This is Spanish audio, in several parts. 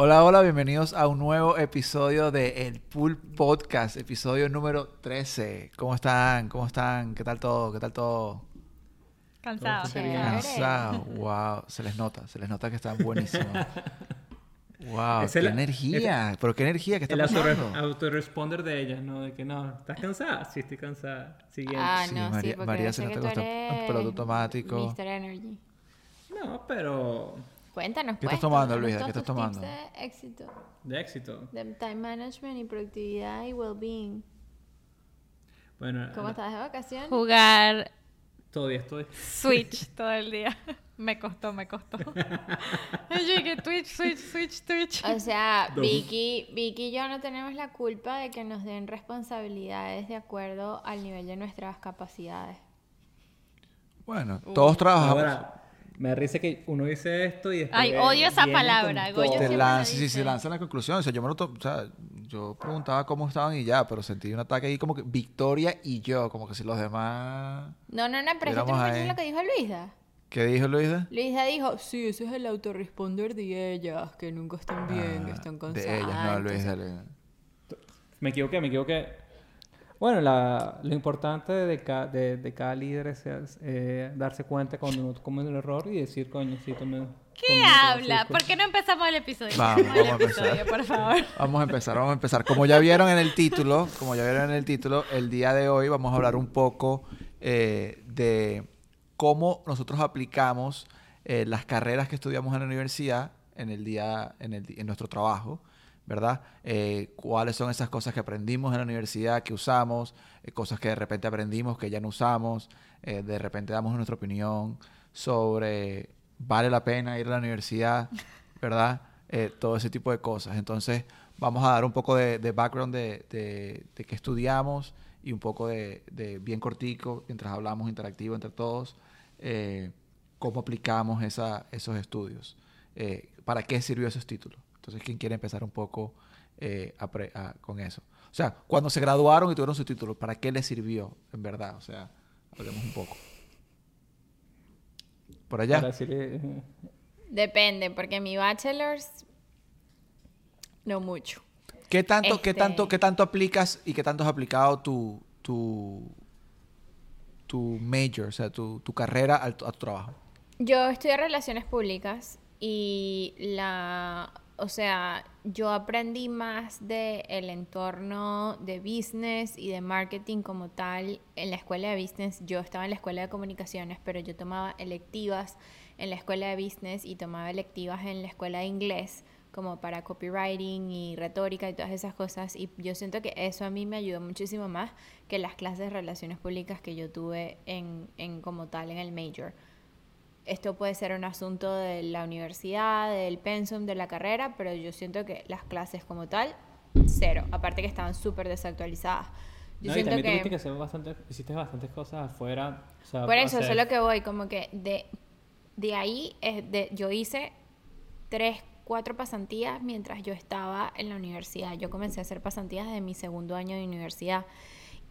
Hola, hola, bienvenidos a un nuevo episodio de El Pool Podcast, episodio número 13. ¿Cómo están? ¿Cómo están? ¿Qué tal todo? ¿Qué tal todo? Cansado. Cansado. Wow, se les nota, se les nota que están buenísimos. Wow, Es qué el- energía, pero qué energía que está El pasando. autoresponder de ella, ¿no? De que no, ¿estás cansada? Sí, estoy cansada. Siguiente. Ah, Sí, no, María- sí, porque María se nota que está automático. Mr. Energy. No, pero Cuéntanos, ¿Qué pues. estás tomando, tómanos Luisa? ¿Qué estás tomando? de éxito. de éxito. De time management y productividad y well-being. Bueno, ¿Cómo estás de vacaciones? jugar todavía estoy. Switch todo el día. Me costó, me costó. Yo dije Twitch, Switch, Switch, Twitch. O sea. Vicky, Vicky y yo no tenemos la culpa de que nos den responsabilidades de acuerdo al nivel de nuestras capacidades. Bueno, todos trabajamos. Ahora, me da risa que uno dice esto y después. Ay, odio esa palabra, Goyo te sí, dice. se lanzan la conclusión. O sea, yo me lo to- o sea, yo preguntaba cómo estaban y ya, pero sentí un ataque ahí como que Victoria y yo, como que si los demás. No, no, no, pero ¿sí te Éramos imaginas ahí. lo que dijo Luisa? ¿Qué dijo Luisa? Luisa dijo, sí, ese es el autorresponder de ellas, que nunca están bien, que Ah, están cansadas. De ellas, no. Luisa. Me equivoqué, me equivoqué. Bueno, la- lo importante de, ca- de, de cada líder es eh, darse cuenta cuando uno comete un error y decir, coño, sí, tomé. ¿Qué habla? ¿Por qué no empezamos el episodio? Vamos, el vamos a empezar. episodio, por favor. Vamos a empezar, vamos a empezar. Como ya vieron en el título, como ya vieron en el título, el día de hoy vamos a hablar un poco eh, de cómo nosotros aplicamos eh, las carreras que estudiamos en la universidad en el día, en, el, en nuestro trabajo, ¿verdad? Eh, cuáles son esas cosas que aprendimos en la universidad, que usamos, eh, cosas que de repente aprendimos que ya no usamos, eh, de repente damos nuestra opinión sobre vale la pena ir a la universidad, ¿verdad? Todo ese tipo de cosas. Entonces, vamos a dar un poco de, background de, de, de qué estudiamos y un poco de, de bien cortico, mientras hablamos interactivo entre todos, cómo aplicamos esa, esos estudios, para qué sirvió esos títulos. Entonces, ¿quién quiere empezar un poco eh, a pre- a- con eso? O sea, cuando se graduaron y tuvieron sus títulos, ¿para qué les sirvió, en verdad? O sea, hablemos un poco. Por allá. Eh, Depende, porque mi bachelor's, no mucho. ¿Qué tanto, qué Este- tanto, qué tanto aplicas y qué tanto has aplicado tu, tu, tu major, o sea, tu, tu carrera al- a tu trabajo? Yo estudié relaciones públicas y la, o sea, yo aprendí más de el entorno de business y de marketing como tal en la escuela de business. Yo estaba en la escuela de comunicaciones, pero yo tomaba electivas en la escuela de business y tomaba electivas en la escuela de inglés como para copywriting y retórica y todas esas cosas y yo siento que eso a mí me ayudó muchísimo más que las clases de relaciones públicas que yo tuve en, en como tal en el major esto puede ser un asunto de la universidad, del pensum, de la carrera, pero yo siento que las clases como tal, cero. Aparte que estaban súper desactualizadas. Yo no, y siento también que... tuviste que hacer bastante, hiciste bastantes cosas afuera. o sea, Por eso, eso hacer- es lo que voy, como que de, de ahí es de, yo hice tres, cuatro pasantías mientras yo estaba en la universidad. Yo comencé a hacer pasantías desde mi segundo año de universidad.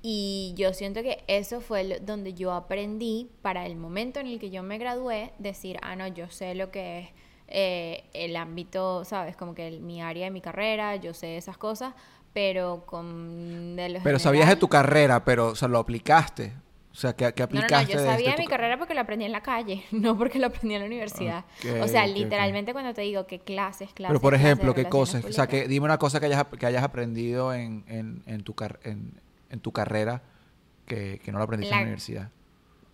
Y yo siento que eso fue lo- donde yo aprendí para el momento en el que yo me gradué, decir, ah, no, yo sé lo que es eh, el ámbito, ¿sabes? Como que el- mi área de mi carrera, yo sé esas cosas, pero con... De lo Pero sabías de tu carrera, pero, o sea, lo aplicaste. O sea, ¿qué, qué no, no, aplicaste? no, yo sabía de de mi ca- carrera porque lo aprendí en la calle, no porque lo aprendí en la universidad. O sea, literalmente cuando te digo que clases, clases. Pero, por ejemplo, ¿qué cosas? O sea, que dime una cosa que hayas, que hayas aprendido en, en, en tu, car- en, tu carrera que, que no lo aprendiste en La- la universidad.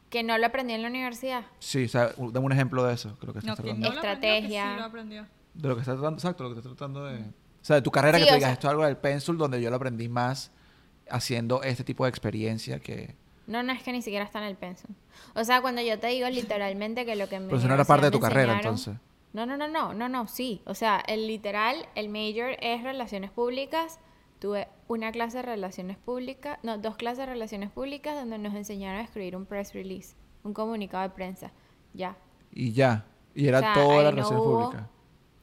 Que no lo aprendí en la universidad. Sí, o sea, dame un ejemplo de eso, lo que estás No, que tratando. no lo aprendió, que Estrategia. sí lo aprendió. De lo que estás tratando, exacto, lo que estás tratando de... O sea, de tu carrera Sí, que tú o digas, sea- esto es algo del pencil donde yo lo aprendí más haciendo este tipo de experiencia que... No, no es que ni siquiera está en el pensum. O sea, cuando yo te digo literalmente que lo que me Pero eso no era parte de tu carrera, entonces. No, no, no, no, no, no, sí. O sea, el literal, el major es relaciones públicas. Tuve una clase de relaciones públicas, no, dos clases de relaciones públicas donde nos enseñaron a escribir un press release, un comunicado de prensa. Ya. Y ya. Y era O sea, toda la relación pública.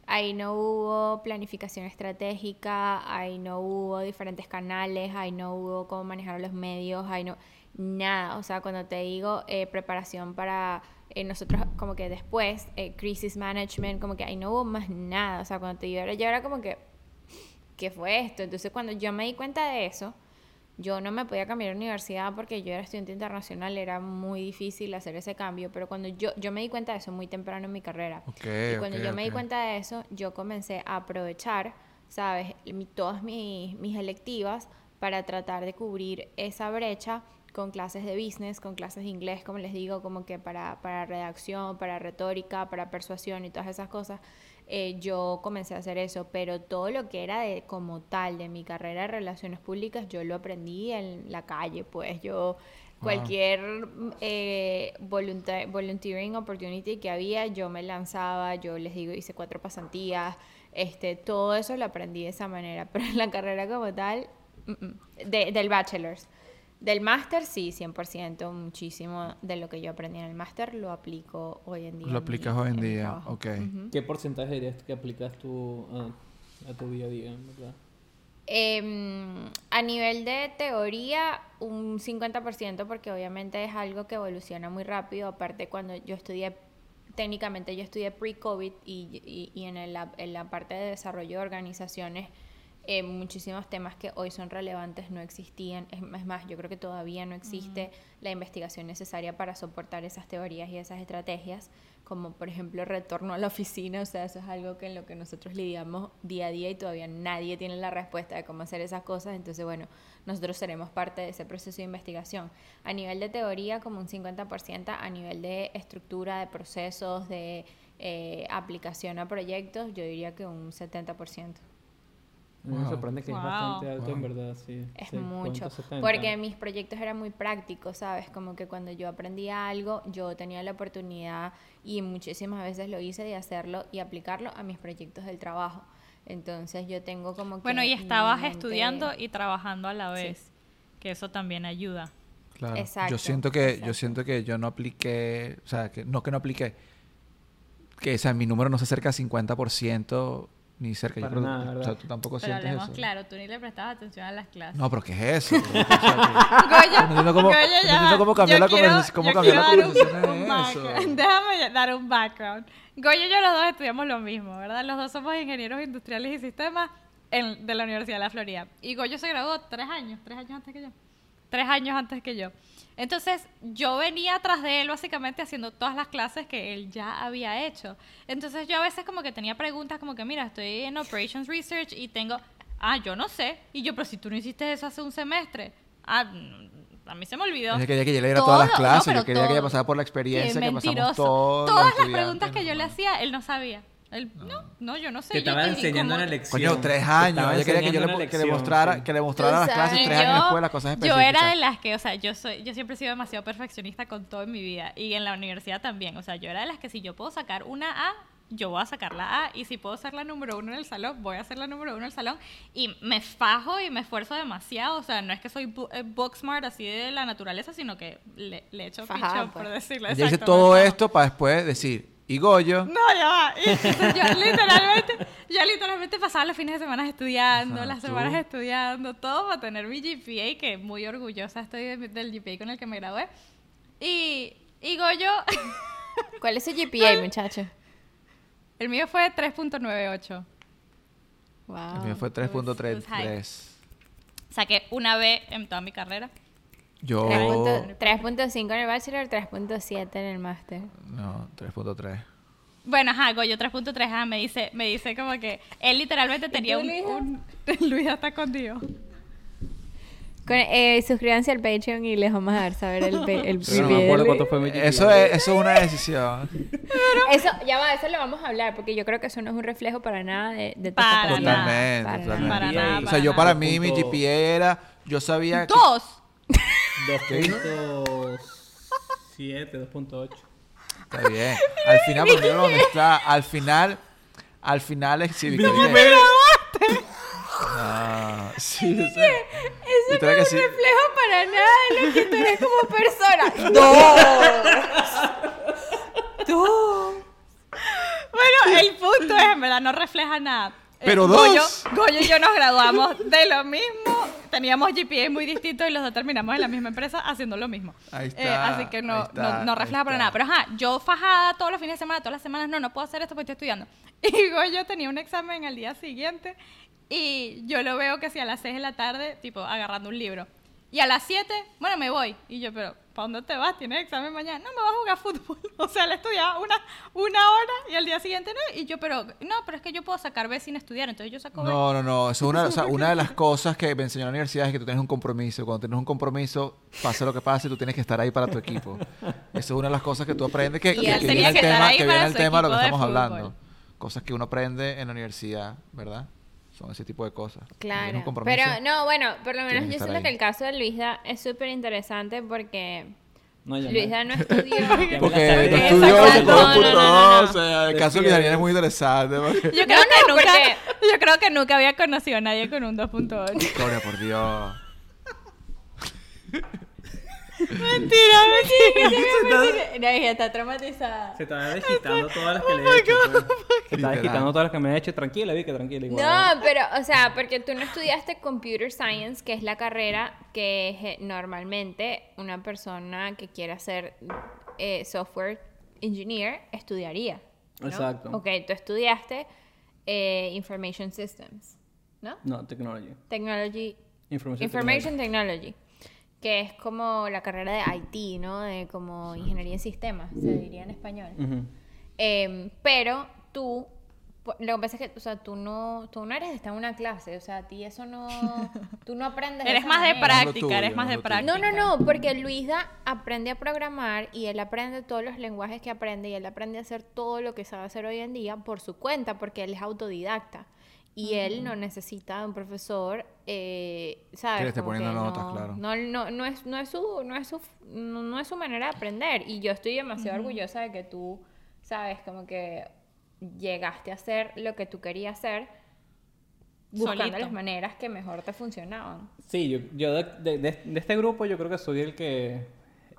Ahí no hubo planificación estratégica, ahí no hubo diferentes canales, ahí no hubo cómo manejar los medios, ahí no nada. O sea, cuando te digo eh, preparación para eh, nosotros como que después, eh, crisis management, como que ahí no hubo más nada. O sea, cuando te era, yo era como que, ¿qué fue esto? Entonces cuando yo me di cuenta de eso, yo no me podía cambiar de universidad porque yo era estudiante internacional, era muy difícil hacer ese cambio, pero cuando yo, yo me di cuenta de eso muy temprano en mi carrera, Ok, y cuando yo me di cuenta de eso, yo comencé a aprovechar, ¿sabes? Mi- todas mis, mis electivas para tratar de cubrir esa brecha con clases de business, con clases de inglés, como les digo, como que para, para redacción, para retórica, para persuasión y todas esas cosas. Eh, yo comencé a hacer eso, pero todo lo que era de como tal de mi carrera de relaciones públicas, yo lo aprendí en la calle, pues yo cualquier eh, volunteering opportunity que había, yo me lanzaba, yo les digo, hice cuatro pasantías, este, todo eso lo aprendí de esa manera, pero en la carrera como tal, mm, mm, de- del bachelor's. Del máster, sí, 100%, muchísimo de lo que yo aprendí en el máster lo aplico hoy en día. Lo en aplicas hoy en día, ok. ¿Qué porcentaje dirías que aplicas tú a, a tu día a día, en verdad? Em, a nivel de teoría, un 50%, porque obviamente es algo que evoluciona muy rápido. Aparte, cuando yo estudié, técnicamente yo estudié pre-COVID y, y- y en, el- en la parte de desarrollo de organizaciones, eh, muchísimos temas que hoy son relevantes no existían. Es, es más, yo creo que todavía no existe la investigación necesaria para soportar esas teorías y esas estrategias, como por ejemplo retorno a la oficina. O sea, eso es algo que en lo que nosotros lidiamos día a día y todavía nadie tiene la respuesta de cómo hacer esas cosas. Entonces, bueno, nosotros seremos parte de ese proceso de investigación. A nivel de teoría, como un 50%, a nivel de estructura, de procesos, de eh, aplicación a proyectos, yo diría que un 70%. Mí Me Wow. sorprende que Wow. es bastante alto, en Wow. verdad, sí. Es 50, mucho. 70. Porque mis proyectos eran muy prácticos, ¿sabes? Como que cuando yo aprendía algo, yo tenía la oportunidad y muchísimas veces lo hice de hacerlo y aplicarlo a mis proyectos del trabajo. Entonces yo tengo como que... Bueno, y estabas mente- estudiando y trabajando a la Sí. vez, que eso también ayuda. Claro. Exacto, yo siento que exacto. yo siento que yo no apliqué, o sea, que no que no apliqué, que o sea, mi número no se acerca a 50% ni cerca. Yo Para creo, nada, o sea, tú tampoco Pero sientes hablemos eso. claro, tú ni le prestabas atención a las clases. No, pero ¿qué es eso? Goyo, No entiendo cómo- no cambió Yo la quiero- conversación- cómo yo cambió la. Déjame dar un background. Goyo y yo los dos estudiamos lo mismo, ¿verdad? Los dos somos ingenieros industriales y sistemas en- de la Universidad de la Florida. Y Goyo se graduó tres años, tres años antes que yo. Tres años antes que yo. Entonces, yo venía atrás de él básicamente haciendo todas las clases que él ya había hecho. Entonces, yo a veces como que tenía preguntas como que, mira, estoy en Operations Research y tengo, ah, yo no sé. Y yo, pero si tú no hiciste eso hace un semestre. Ah, a mí se me olvidó. Ella quería que yo le diera todas las no, clases, yo quería que ella pasara por la experiencia que pasamos todos. Todas las preguntas que yo le hacía, él no sabía. Él, no, no, yo no sé. Te yo estaba enseñando ¿cómo- una lección. Coño, tres años. Ella quería que yo le, que mostrara, que le mostrara las clases tres Y años yo- después las cosas Yo era de las que, o sea, yo soy, yo siempre he sido demasiado perfeccionista con todo en mi vida y en la universidad también. O sea, yo era de las que si yo puedo sacar una A, yo voy a sacar la A y si puedo ser la número uno en el salón, voy a ser la número uno en el salón y me fajo y me esfuerzo demasiado. O sea, no es que soy eh, book smart así de la naturaleza, sino que le, le echo Fajada, picho, por pues. decirlo. Ella dice exacto, todo esto para después decir, y Goyo, No, ya va. Y entonces yo literalmente, yo literalmente pasaba los fines de semana estudiando, las tú. semanas estudiando, todo para tener mi GPA, que muy orgullosa estoy de- del GPA con el que me gradué. Y, y Goyo, ¿Cuál es su GPA, muchacho? el mío fue 3.98. Wow. el mío fue it was- it was 3.33. Saqué una B en toda mi carrera. Yo... 3.5 3.5 en el bachelor, 3.7 en el máster. No, 3.3. Bueno, ajá, Goyo 3.3, ajá, me dice, me dice como que él literalmente tenía un, un... Luisa está contigo. Con- eh, suscríbanse al Patreon y les vamos a dar saber el, el Pero no me acuerdo Luis. cuánto fue mi. Eso es, eso es una decisión. Eso, ya va, eso lo vamos a hablar, porque yo creo que eso no es un reflejo para nada de, de tu Para. Totalmente, Para totalmente. nada. Para nada, o sea, para yo nada. para mí mi GPA era... Yo sabía que... ¡Dos! 2.7, 2.8. Está bien. Al final, porque yo lo está. Al final... Al final es sí, Victoria. Ah, sí, sea, Eso no es sí. un reflejo para nada de lo que tú eres como persona. ¡Dos! ¡Dos! Bueno, el punto es, en verdad, no refleja nada. Eh, Pero Goyo, dos. Goyo y yo nos graduamos de lo mismo, teníamos GPA muy distintos y los dos terminamos en la misma empresa haciendo lo mismo. Ahí Eh, está, así que no, está, no, no refleja para nada. Pero ajá, yo fajada todos los fines de semana, todas las semanas, no, no puedo hacer esto porque estoy estudiando. Y Goyo tenía un examen al día siguiente y yo lo veo que si a las 6 de la tarde, tipo, agarrando un libro. Y a las 7, bueno, me voy. Y yo, pero, ¿para dónde te vas? ¿Tienes examen mañana? No, me voy a jugar fútbol. O sea, le estudiaba una, una hora y al día siguiente no. Y yo, pero, no, pero es que yo puedo sacar B sin estudiar. Entonces yo saco B. No, no, no. Eso es una, o sea, una de las cosas que me enseñó la universidad es que tú tienes un compromiso. Cuando tienes un compromiso, pase lo que pase, tú tienes que estar ahí para tu equipo. Eso es una de las cosas que tú aprendes que, que- viene el tema, que viene el tema de lo que estamos hablando. Cosas que uno aprende en la universidad, ¿verdad? Son ese tipo de cosas. Claro. Pero no, bueno, por lo menos yo siento ahí. que el caso de Luisa es súper interesante porque No, ya Luisa no. estudió. Porque no Exacto. estudió No, el no, puto, no, no. O sea, el caso de Luis Daniel es muy interesante. porque- Yo creo, No, que no, nunca, porque- yo creo que nunca había conocido a nadie con un 2.8. Gloria por Dios. Mentira, mentira. No, ella está traumatizada. Se estaba desquitando todas las que le he hecho. pues. Se estaba Literal. desquitando todas las que me he hecho. Tranquila, vi que tranquila. Igual. No, pero, o sea, porque tú no estudiaste Computer Science, que es la carrera que eh, normalmente una persona que quiera ser eh, software engineer estudiaría. ¿no? Exacto. Ok, tú estudiaste eh, Information Systems, ¿no? No, technology. Technology. Information, Information Technology. Que es como la carrera de IT, ¿no? De como ingeniería en sistemas, se diría en español. Ujú. Em, pero tú, lo que pasa es que, o sea, tú no, tú no eres de estar en una clase, o sea, a ti eso no, tú no aprendes. Eres esa más de manera. práctica, tuyo, eres más no de práctica. No, no, no, porque Luisa aprende a programar y él aprende todos los lenguajes que aprende y él aprende a hacer todo lo que sabe hacer hoy en día por su cuenta, porque él es autodidacta. Y él no necesita de un profesor, eh, ¿sabes? Que le esté Como poniendo que notas, no, claro. No, no, no, es, no, es su, no, es su, no, no es su manera de aprender. Y yo estoy demasiado orgullosa de que tú, ¿sabes? Como que llegaste a hacer lo que tú querías hacer buscando Solito. las maneras que mejor te funcionaban. Sí, yo, yo de, de- de- de este grupo yo creo que soy el que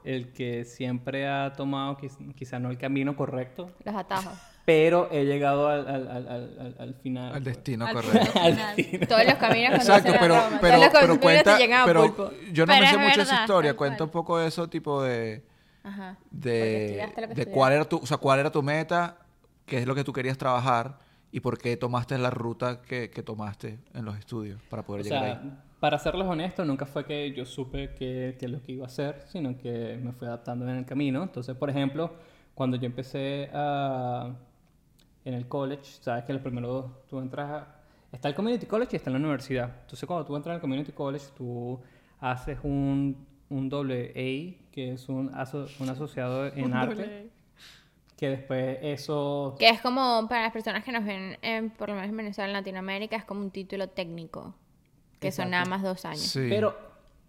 el que siempre ha tomado quiz- quizá no el camino correcto, Los atajos. Pero he llegado al, al, al, al, al- al final. Al pues. destino Al correcto. Final. destino. Todos los caminos Exacto, conducen a pero, Roma. pero, Todos los pero cuenta, a pero Pulpo. yo no Pero me sé mucho esa historia. Cuenta un poco de eso, tipo de, Ajá. De, de cuál era tu, o sea, cuál era tu meta, qué es lo que tú querías trabajar y por qué tomaste la ruta que, que tomaste en los estudios para poder O llegar sea, ahí. para serles honesto, nunca fue que yo supe qué qué es lo que iba a hacer, sino que me fui adaptando en el camino. Entonces, por ejemplo, cuando yo empecé a, en el college, sabes que lo primero tú entras a, Está el community college y está en la universidad. Entonces, cuando tú entras al community college, tú haces un, un doble A, que es un, aso- un asociado en arte, que después eso... Que es como, para las personas que nos ven, en, por lo menos en Venezuela, en Latinoamérica, es como un título técnico. Que son nada más dos años. Sí. Pero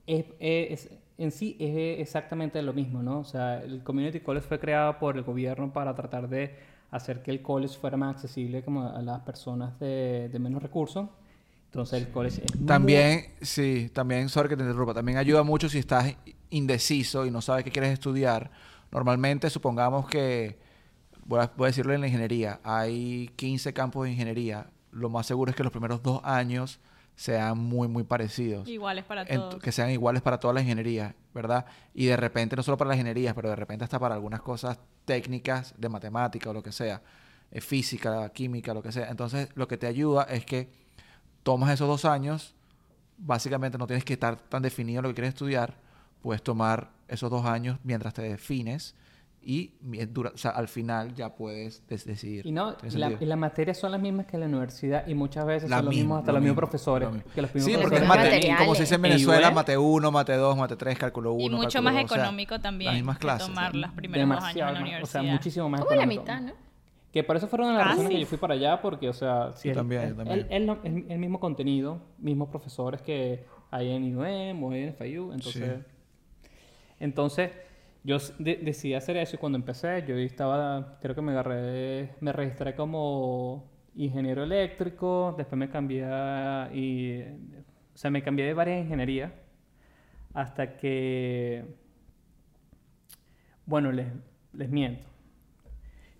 es, es- en sí es exactamente lo mismo, ¿no? O sea, el Community College fue creado por el gobierno para tratar de hacer que el college fuera más accesible como a las personas de, de menos recursos. Entonces el college es muy- También, sí, también, sorry que te interrumpa, también ayuda mucho si estás indeciso y no sabes qué quieres estudiar. Normalmente, supongamos que, voy a, voy a decirlo en la ingeniería, hay 15 campos de ingeniería. Lo más seguro es que los primeros dos años sean muy, muy parecidos. Iguales para En- todos. que sean iguales para todas las ingenierías, ¿verdad? Y de repente, no solo para las ingenierías, pero de repente hasta para algunas cosas técnicas de matemática o lo que sea, eh, física, química, lo que sea. Entonces, lo que te ayuda es que tomas esos dos años, básicamente no tienes que estar tan definido lo que quieres estudiar, puedes tomar esos dos años mientras te defines y dura- o sea, al final ya puedes des- decidir. Y no, ¿Tiene la- y las materias son las mismas que en la universidad y muchas veces La son los mismos, hasta lo los mismos mismo, profesores. lo mismo. Que los mismos Sí, porque es mate, como se dice en E Venezuela, mate 1, mate 2, mate 3, cálculo 1. Y mucho más económico también. Las mismas que clases. tomar los primeros dos años en la universidad. O sea, muchísimo más Como la económico. mitad, ¿no? Que por eso fueron las Casi. razones que yo fui para allá, porque, o sea, Yo el, también, el- también. el- el no- el- el mismo contenido, mismos profesores que hay en IUM o en FIU, entonces... Entonces, yo de- decidí hacer eso cuando empecé, yo estaba, creo que me agarré, me registré como ingeniero eléctrico, después me cambié y, o sea, me cambié de varias ingenierías hasta que, bueno, les, les miento.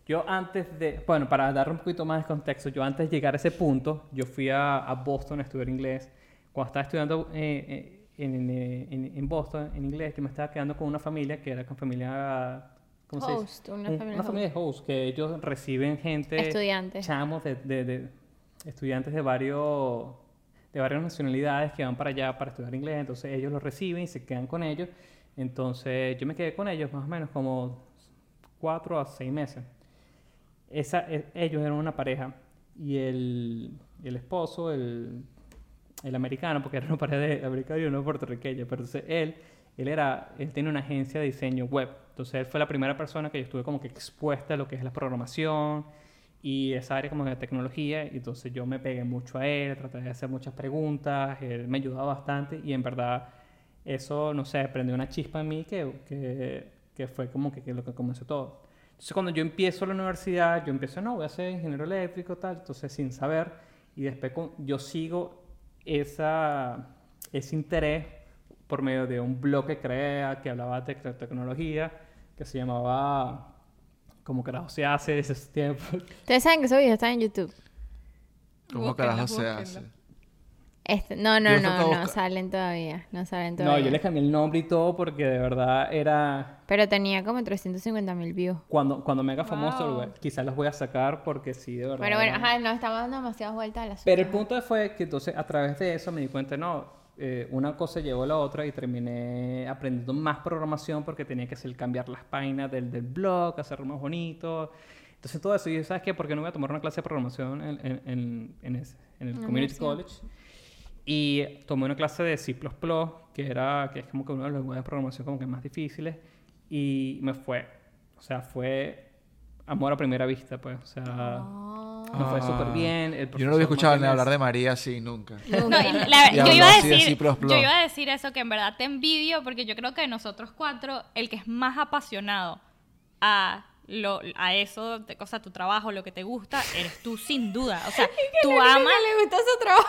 Yo antes de, bueno, para dar un poquito más de contexto, yo antes de llegar a ese punto, yo fui a, a Boston a estudiar inglés. cuando estaba estudiando eh, eh, en, eh, en- en Boston, en inglés, yo me estaba quedando con una familia que era con familia... ¿Cómo se dice? Host, una Un- familia una familia de host, que ellos reciben gente... Estudiantes. Chamos de, de- de- estudiantes de varios de varias nacionalidades que van para allá para estudiar inglés, entonces ellos los reciben y se quedan con ellos. Entonces yo me quedé con ellos más o menos como cuatro a seis meses. Esa, e- ellos eran una pareja y el, el esposo, el, el americano, porque era una pareja de americano y uno puertorriqueño, pero entonces él, él era, él tiene una agencia de diseño web, entonces él fue la primera persona que yo estuve como que expuesta a lo que es la programación y esa área como de tecnología, y entonces yo me pegué mucho a él, traté de hacer muchas preguntas, él me ayudaba bastante y en verdad eso, no sé, prendió una chispa en mí que, que, que fue como que, que lo que comenzó todo. Entonces cuando yo empiezo la universidad, yo empiezo, no, voy a ser ingeniero eléctrico, tal, entonces sin saber, y después con- yo sigo esa, ese interés por medio de un blog que creé, que hablaba de tec- tecnología, que se llamaba como carajo se hace ese tiempo. Ustedes saben que esos videos están en YouTube. ¿Cómo Búsquenlo, carajo se búsquenlo. hace? Este, no, no, no, no buscar. salen todavía. No salen No, todavía. yo le cambié el nombre y todo porque de verdad era... Pero tenía como 350 mil views. Cuando, cuando me haga famoso, Wow. quizás los voy a sacar porque sí, de verdad. Bueno, bueno, ajá, nos estamos dando demasiadas vueltas a la Pero el punto fue que entonces a través de eso me di cuenta, no, eh, una cosa llevó a la otra y terminé aprendiendo más programación porque tenía que hacer cambiar las páginas del, del blog, hacerlo más bonito. Entonces todo eso, y yo, ¿sabes qué? ¿Por qué no voy a tomar una clase de programación en, en, en, en ese- en el Community. College? Y tomé una clase de C++, que, era, que es como que uno de los lenguajes de programación como que más difíciles, y me fue. O sea, fue amor a primera vista, pues. O sea, me fue súper bien. el Yo no lo había escuchado ni Martínez- hablar de María así nunca. No, la- yo, iba a decir, yo iba a decir eso, que en verdad te envidio, porque yo creo que de nosotros cuatro, el que es más apasionado a, lo, a eso, de, o sea, tu trabajo, lo que te gusta, eres tú sin duda. O sea, tú amas... le gusta su trabajo.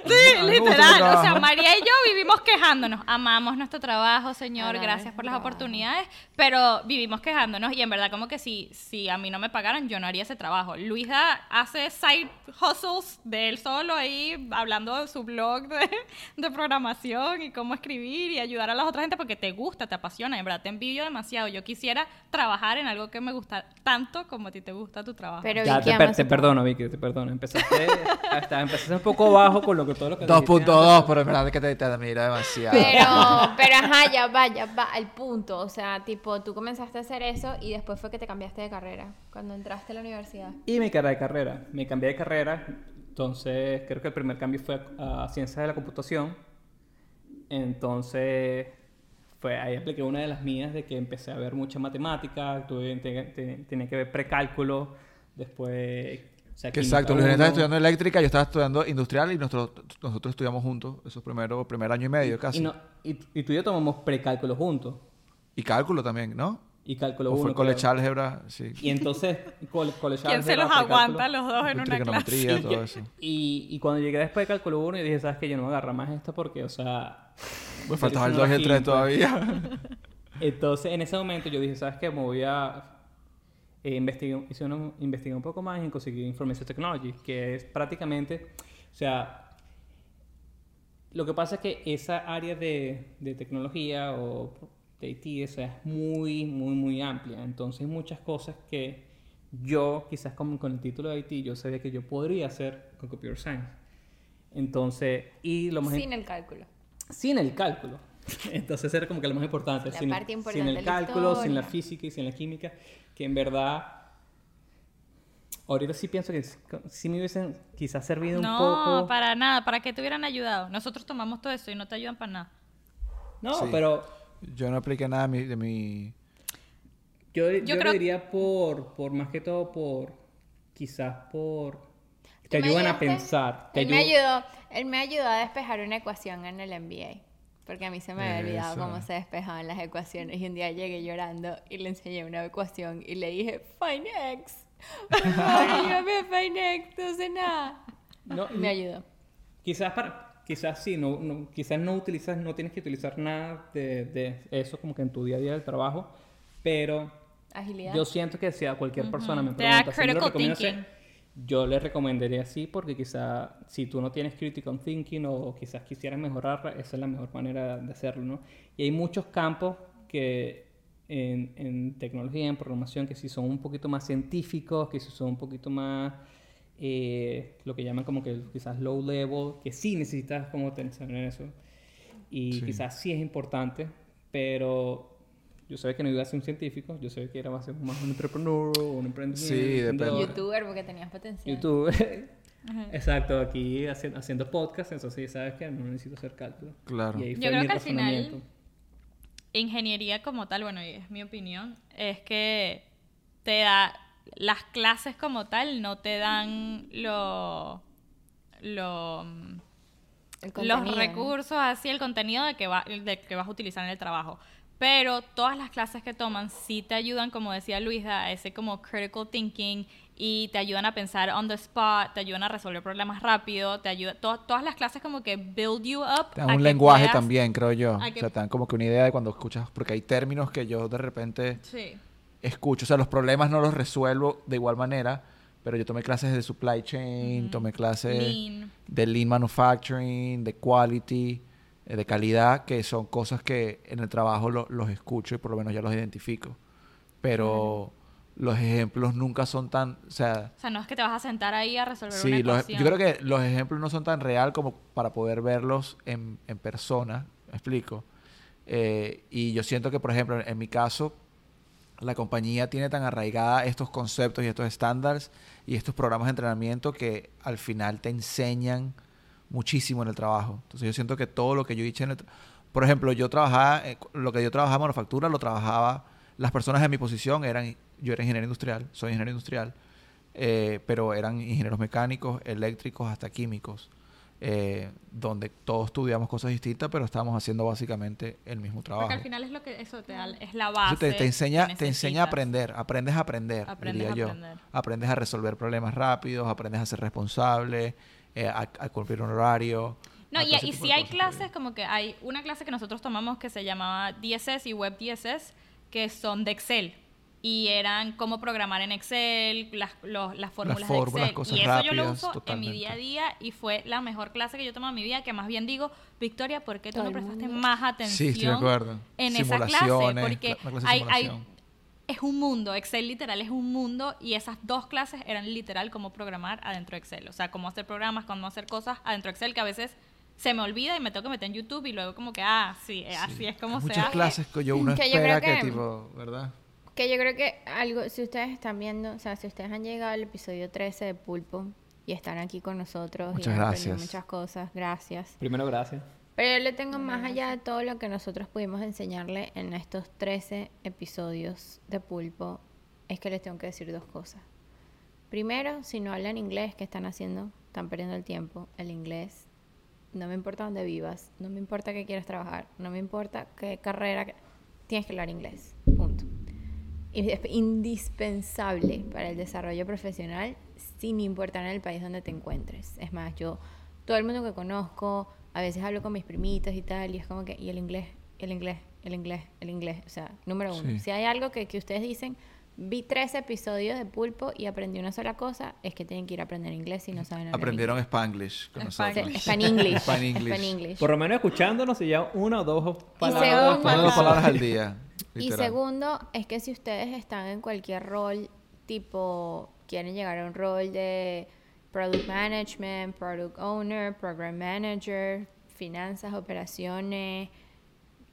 Sí, literal. O sea. María y yo vivimos quejándonos. Amamos nuestro trabajo, Señor. Gracias por las oportunidades. Pero vivimos quejándonos. Y en verdad, como que si, si a mí no me pagaran, yo no haría ese trabajo. Luisa hace side hustles de él solo ahí, hablando de su blog de, de programación y cómo escribir y ayudar a las otras gente porque te gusta, te apasiona. En verdad, te envidio demasiado. Yo quisiera trabajar en algo que me gusta tanto como a ti te gusta tu trabajo. Pero Ya, Vicky te, per- te perdono, Vicky, te perdono. Empezaste, hasta, empezaste un poco bajo con lo que todo lo que dijiste 2.2, pero es verdad que te, te admiro demasiado. Pero, pero ajá, ya va, ya va al punto. O sea, tipo, tú comenzaste a hacer eso y después fue que te cambiaste de carrera cuando entraste a la universidad. Y me cambié de carrera. Me cambié de carrera. Entonces, creo que el primer cambio fue a, a Ciencias de la Computación. Entonces, fue ahí apliqué una de las mías de que empecé a ver mucha matemática. Tuve, te- te- tenía que ver precálculo. Después... sea, exacto, Luis estaba estudiando eléctrica, yo estaba estudiando industrial y nosotros, nosotros estudiamos juntos, esos primeros, primer año y medio casi. Y, Y, no- y, y tú y yo tomamos precálculo juntos. cálculo también, ¿no? Y cálculo O fue uno, el college álgebra, sí. Y entonces, cole, college ¿Quién se los aguanta los dos en una clase? Trigonometría, todo eso. Y, y cuando llegué después de cálculo 1, yo dije, ¿sabes qué? Yo no voy a agarrar más esto porque, o sea... Me faltaba el estoy 2 y el 3 haciendo aquí, pues. todavía. Entonces, en ese momento yo dije, ¿sabes qué? Me voy a eh, investigar, hice una- investigué un poco más y conseguí Information Technology, que es prácticamente, o sea, lo que pasa es que esa área de, de tecnología o de IT o sea, es muy, muy, muy amplia. Entonces, muchas cosas que yo, quizás con, con el título de IT, yo sabía que yo podría hacer con Computer Science. Entonces, y lo más Sin el cálculo. sin el cálculo. Entonces era como que lo más importante. La sin, parte importante sin el la cálculo, sin la física y sin la química, que en verdad... Ahorita sí pienso que sí me hubiesen quizás servido un No, poco... para nada. ¿Para qué te hubieran ayudado? Nosotros tomamos todo eso y no te ayudan para nada. No, Sí. pero Yo no apliqué nada de mi... De mi... yo, yo, creo- lo diría por, por más que todo por... Quizás por... Te ¿Tú me ayudan a ayudaste? pensar. Te Él me ayudan- ayudó, él me ayudó a despejar una ecuación en el MBA. Porque a mí se me había olvidado Eso. cómo se despejaban las ecuaciones. Y un día llegué llorando y le enseñé una ecuación y le dije, Find X. Ayúdame, Find X, no sé nada. No, Me ayudó. Quizás para, quizás sí, no, no- quizás no utilizas, no tienes que utilizar nada de, de eso como que en tu día a día del trabajo, pero Agilidad. yo siento que si a cualquier persona me Te da pregunta si me lo critical recomiendo thinking. hacer, yo le recomendaría así porque quizá si tú no tienes critical thinking o quizás quisieras mejorarla, esa es la mejor manera de hacerlo, ¿no? Y hay muchos campos que en, en tecnología, en programación, que sí son un poquito más científicos, que sí son un poquito más eh, lo que llaman como que quizás low level, que sí necesitas como tener eso. Y Sí. quizás sí es importante, pero yo sabía que no iba a ser un científico, yo sabía que era más, más un entrepreneur, un emprendimiento. Sí, depende. Youtuber porque tenías potencial. YouTube. Exacto, aquí haciendo, haciendo podcast, entonces ya sabes que no necesito hacer cálculo. Claro. Y ahí Yo creo mi que al final-. Ingeniería como tal, bueno, y es mi opinión, es que te da las clases como tal no te dan lo lo los recursos, así el contenido de que, va, de que vas a utilizar en el trabajo. Pero todas las clases que toman sí te ayudan, como decía Luisa, a ese como critical thinking y te ayudan a pensar on the spot, te ayudan a resolver problemas rápido, te ayuda, to- todas las clases como que build you up. Te dan un que lenguaje puedas- también, creo yo. a O que- sea, te dan como que una idea de cuando escuchas, porque hay términos que yo de repente Sí. escucho. O sea, los problemas no los resuelvo de igual manera, pero yo tomé clases de supply chain, tomé clases Lean. de lean manufacturing, de quality, eh, de calidad, que son cosas que en el trabajo lo- los escucho y por lo menos ya los identifico. Pero los ejemplos nunca son tan, o sea, O sea, no es que te vas a sentar ahí a resolver una Sí, los- ecuación. yo creo que los ejemplos no son tan real como para poder verlos en, en persona, ¿me explico? Eh, y yo siento que, por ejemplo, en, en mi caso, la compañía tiene tan arraigada estos conceptos y estos estándares y estos programas de entrenamiento que al final te enseñan muchísimo en el trabajo. Entonces yo siento que todo lo que yo hice en el... Por ejemplo, yo trabajaba, eh, lo que yo trabajaba en manufactura, lo trabajaba, las personas de mi posición eran, yo era ingeniero industrial, soy ingeniero industrial, eh, pero eran ingenieros mecánicos, eléctricos, hasta químicos, eh, donde todos estudiamos cosas distintas, pero estábamos haciendo básicamente el mismo trabajo. Porque al final es lo que eso te da, es la base. Eso te, te enseña, que te enseña a aprender, aprendes a aprender, Aprendes diría a yo. aprender. Aprendes a resolver problemas rápidos, aprendes a ser responsable, eh, a, a cumplir un horario. No, y, si hay clases, como que hay una clase que nosotros tomamos que se llamaba DSS y Web DSS, que son de Excel. Y eran cómo programar en Excel, las, los- las fórmulas de fórmulas, Excel. cosas y eso yo lo uso en mi día a día y fue la mejor clase que yo tomado en mi vida, que más bien digo, Victoria, ¿por qué tú Todo no prestaste mundo. más Sí, atención estoy de acuerdo. en esa clase? Porque clase hay, hay-. Es un mundo, Excel literal es un mundo y esas dos clases eran literal cómo programar adentro de Excel, o sea, cómo hacer programas, cómo hacer cosas adentro de Excel que a veces se me olvida y me tengo que meter en YouTube y luego como que, ah, sí, eh, así es como Hay se muchas hace. clases que yo uno Que yo espera creo que, que- tipo, ¿verdad? Que yo creo que algo, si ustedes están viendo, o sea, si ustedes han llegado al episodio 13 de Pulpo y están aquí con nosotros Muchas y han aprendido gracias. muchas cosas, gracias. Primero, gracias. Pero yo le tengo más allá de todo lo que nosotros pudimos enseñarle en estos 13 episodios de Pulpo, es que les tengo que decir dos cosas. Primero, si no hablan inglés, ¿qué están haciendo? Están perdiendo el tiempo. El inglés, no me importa dónde vivas, no me importa qué quieras trabajar, no me importa qué carrera, que- tienes que hablar inglés. Punto. Indispensable para el desarrollo profesional sin importar en el país donde te encuentres. Es más, yo, todo el mundo que conozco, a veces hablo con mis primitas y tal, y es como que, y el inglés, el inglés, el inglés, el inglés. O sea, número uno. Sí. Si hay algo que, que ustedes dicen, vi tres episodios de pulpo y aprendí una sola cosa, es que tienen que ir a aprender inglés si no saben hablar Aprendieron Spanglish con nosotros. Span English. Span English. Span English. Por lo menos escuchándonos se lleva una o dos palabras. segundo- Una o dos palabras al día. Y segundo, es que si ustedes están en cualquier rol, tipo, quieren llegar a un rol de product management, product owner, program manager, finanzas, operaciones,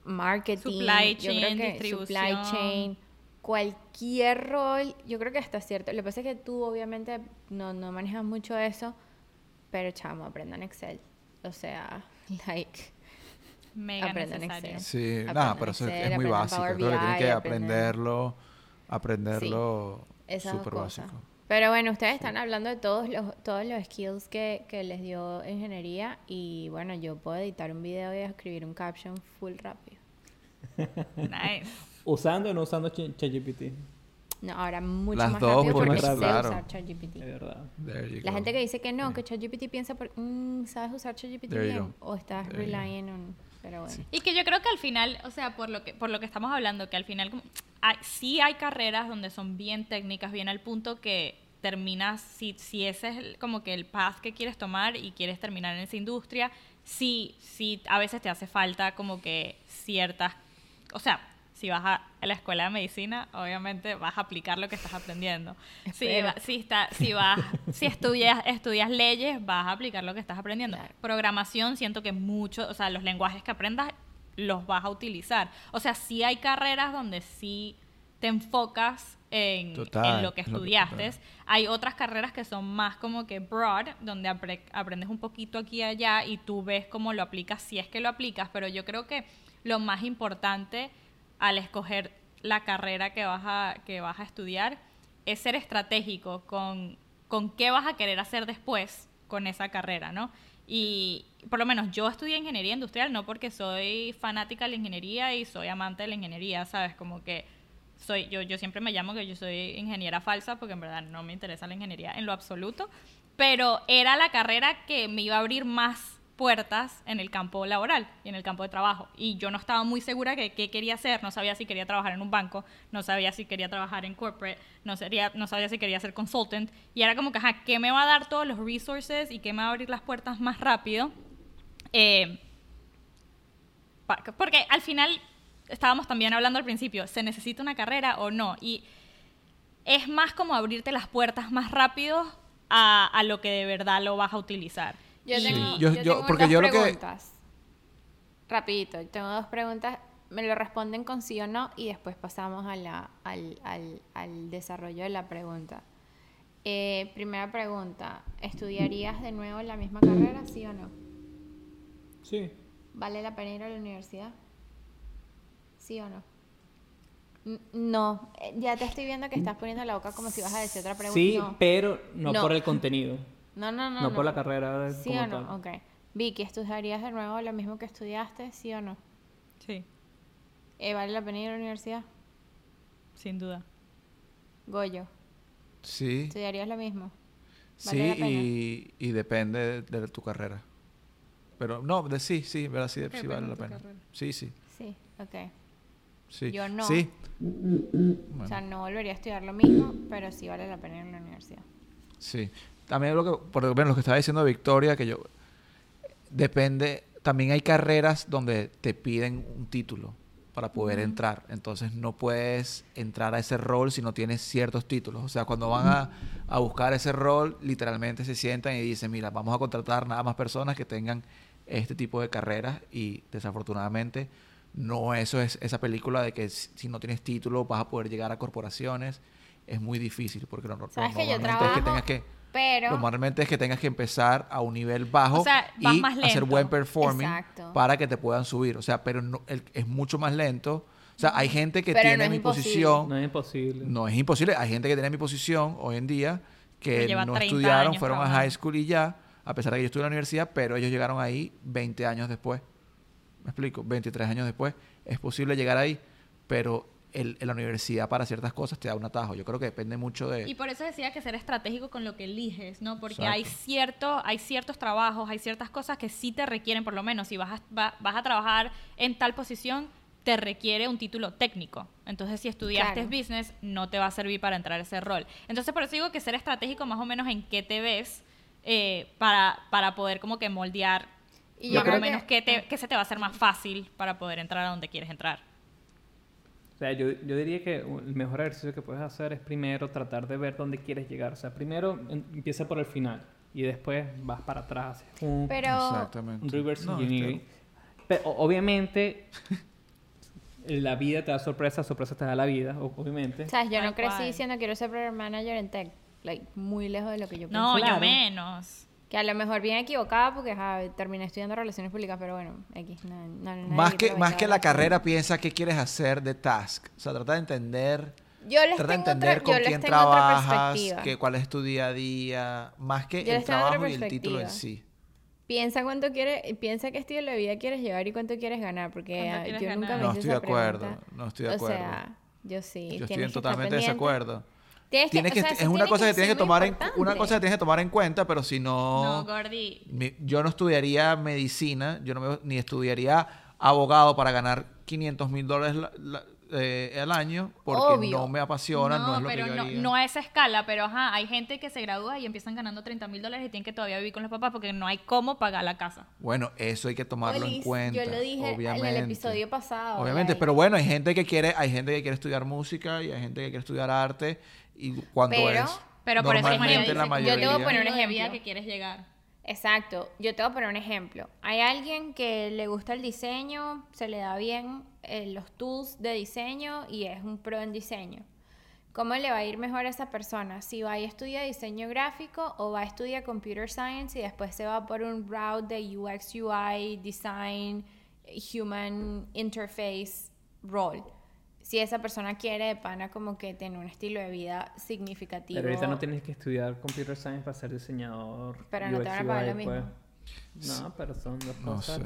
marketing, Supply yo creo chain, que distribución. supply chain, cualquier rol, yo creo que hasta cierto. Lo que pasa es que tú obviamente no, no manejas mucho eso, pero chamo, aprendan Excel. O sea, like, Mega Aprendan necesario. Excel. Sí, Aprendan nada, pero eso es- Excel, es muy básico. Power Creo que tienen que aprenderlo, aprenderlo dos súper básico. Pero bueno, ustedes están hablando de todos los, todos los skills que, que les dio ingeniería y bueno, yo puedo editar un video y escribir un caption full rápido. Nice. Usando o no usando Ch- ChatGPT. No, ahora mucho Las más dos, rápido porque más sé rápido. usar ChatGPT. De verdad. La go. gente que dice que no, que ChatGPT piensa por... mm, ¿Sabes usar ChatGPT bien? go. O estás relying on... Y que yo creo que al final, o sea, por lo que, por lo que estamos hablando, que al final hay- sí hay carreras donde son bien técnicas, bien al punto que terminas, si, si ese es como que el path que quieres tomar y quieres terminar en esa industria, sí, sí, a veces te hace falta como que ciertas, o sea, si vas a, la escuela de medicina, obviamente vas a aplicar lo que estás aprendiendo. Si, va- si, está, si vas, si estudias, estudias leyes, vas a aplicar lo que estás aprendiendo. Claro. Programación, siento que mucho, o sea, los lenguajes que aprendas los vas a utilizar. O sea, sí hay carreras donde sí te enfocas en, Total, en lo que es lo que- estudiaste. Hay otras carreras que son más como que broad, donde apre- aprendes un poquito aquí y allá y tú ves cómo lo aplicas, si es que lo aplicas, pero yo creo que lo más importante al escoger la carrera que vas a, que vas a estudiar es ser estratégico con, con qué vas a querer hacer después con esa carrera, ¿no? Y por lo menos yo estudié ingeniería industrial no porque soy fanática de la ingeniería y soy amante de la ingeniería, ¿sabes? Como que soy yo yo siempre me llamo que yo soy ingeniera falsa porque en verdad no me interesa la ingeniería en lo absoluto, pero era la carrera que me iba a abrir más puertas en el campo laboral y en el campo de trabajo. Y yo no estaba muy segura de qué quería hacer, no sabía si quería trabajar en un banco, no sabía si quería trabajar en corporate, no, sería, no sabía si quería ser consultant. Y era como que, ajá, ¿qué me va a dar todos los resources y qué me va a abrir las puertas más rápido? Eh, porque al final estábamos también hablando al principio, ¿se necesita una carrera o no? Y es más como abrirte las puertas más rápido a, a lo que de verdad lo vas a utilizar. Yo tengo, Yo- yo yo- tengo porque dos yo lo que- preguntas. Rapidito, tengo dos preguntas. Me lo responden con sí o no y después pasamos a la, al, al, al desarrollo de la pregunta. Eh, primera pregunta, ¿estudiarías de nuevo la misma carrera, sí o no? Sí. ¿Vale la pena ir a la universidad? ¿Sí o no? N- No, Eh, ya te estoy viendo que estás poniendo la boca como si vas a decir otra pregunta. Sí, no. pero no, No. por el contenido. No, no, no, No, por la carrera de- ¿Sí como o no? tal. Ok. Vicky, ¿estudiarías de nuevo lo mismo que estudiaste, sí o no? Sí, Eh, ¿Vale la pena ir a la universidad? sin duda. Goyo, Sí, ¿estudiarías lo mismo? sí, ¿Vale la pena? y, y depende de, de tu carrera. Pero no, de sí, sí, ¿verdad? Sí, sí Depende vale de la pena. carrera. Sí, sí, Sí, ok. sí. Yo no. Sí. O sea, no volvería a estudiar lo mismo, pero sí vale la pena ir a la universidad. Sí. También lo que, por lo menos lo que estaba diciendo Victoria, que yo, depende, también hay carreras donde te piden un título para poder entrar. Entonces no puedes entrar a ese rol si no tienes ciertos títulos. O sea, cuando van a, a buscar ese rol, literalmente se sientan y dicen, mira, vamos a contratar nada más personas que tengan este tipo de carreras y desafortunadamente no eso es esa película de que si no tienes título vas a poder llegar a corporaciones. Es muy difícil porque no, Sabes que yo normalmente es que tengas que pero... Normalmente es que tengas que empezar a un nivel bajo O sea, y más hacer buen performing Exacto. para que te puedan subir. O sea, pero no- el- es mucho más lento. O sea, hay gente que Pero no tiene es mi imposible. posición. No es imposible. No es imposible. Hay gente que tiene mi posición hoy en día Que lleva no 30 estudiaron, años fueron a high school y ya, a pesar de que yo estuve en la universidad, pero ellos llegaron ahí 20 años después. ¿Me explico? 23 años después. Es posible llegar ahí, pero el, en la universidad para ciertas cosas te da un atajo. Yo creo que depende mucho de... Y por eso decía que ser estratégico con lo que eliges, ¿no? Porque Exacto. hay cierto, hay ciertos trabajos, hay ciertas cosas que sí te requieren, por lo menos, si vas a, va- vas a trabajar en tal posición, te requiere un título técnico. Entonces, si estudiaste Claro. business, no te va a servir para entrar a ese rol. Entonces, por eso digo que ser estratégico más o menos en qué te ves eh, para, para poder como que moldear Y yo más creo o menos que- qué, te- qué se te va a hacer más fácil para poder entrar a donde quieres entrar. O sea, yo, yo diría que el mejor ejercicio que puedes hacer es primero tratar de ver dónde quieres llegar. O sea, primero empieza por el final y después vas para atrás. haces Un, Pero... Exactamente. un reverse No, engineering. Pero o- obviamente, la vida te da sorpresas, sorpresas te da la vida, o- obviamente. ¿Sabes? Yo Tal no crecí diciendo quiero ser program manager en tech. Like, muy lejos de lo que yo pensé. No, Claro. yo menos. Que a lo mejor bien equivocada porque ajá, terminé estudiando relaciones públicas, pero bueno, X. No, no, Más que, más que la carrera, piensa qué quieres hacer de task. O sea, trata de entender, Yo les trata de entender otra, con quién trabajas, que, cuál es tu día a día, más que Yo el trabajo y el título en sí. Piensa cuánto quieres, piensa qué estilo de vida quieres llevar y cuánto quieres ganar, porque ¿Cuánto ah, quieres yo nunca ganar? me No hice estoy esa de acuerdo, pregunta. no estoy de O acuerdo. sea, yo sí. Yo estoy totalmente pendiente. desacuerdo. Tienes que- Tienes que, o sea, es una cosa que tienes que tomar en una cosa que tienes que tomar en cuenta, pero si No, no, Gordy. mi- yo no estudiaría medicina, yo no me- ni estudiaría abogado para ganar 500 mil dólares la, la- eh, al año porque Obvio. no me apasiona, no, es lo pero que yo no, haría. no a esa escala, pero ajá, hay gente que se gradúa y empiezan ganando 30 mil dólares y tienen que todavía vivir con los papás porque no hay cómo pagar la casa. Bueno, eso hay que tomarlo en cuenta. Yo lo dije obviamente. en el episodio pasado. Obviamente, pero bueno, hay gente que quiere, hay gente que quiere estudiar música y hay gente que quiere estudiar arte y cuando Pero- es Pero por eso normalmente la mayoría. Yo te voy a poner un ejemplo. que quieres llegar. Exacto. Yo te voy a poner un ejemplo. Hay alguien que le gusta el diseño, se le da bien eh, los tools de diseño y es un pro en diseño. ¿Cómo le va a ir mejor a esa persona? Si va y estudia diseño gráfico o va a estudiar computer science y después se va por un route de UX, UI, design, human interface role. Si esa persona quiere de pana como que tener un estilo de vida significativo. Pero ahorita no tienes que estudiar computer science para ser diseñador. Pero no te van a pagar lo mismo. pues. No, pero son dos No cosas. sé.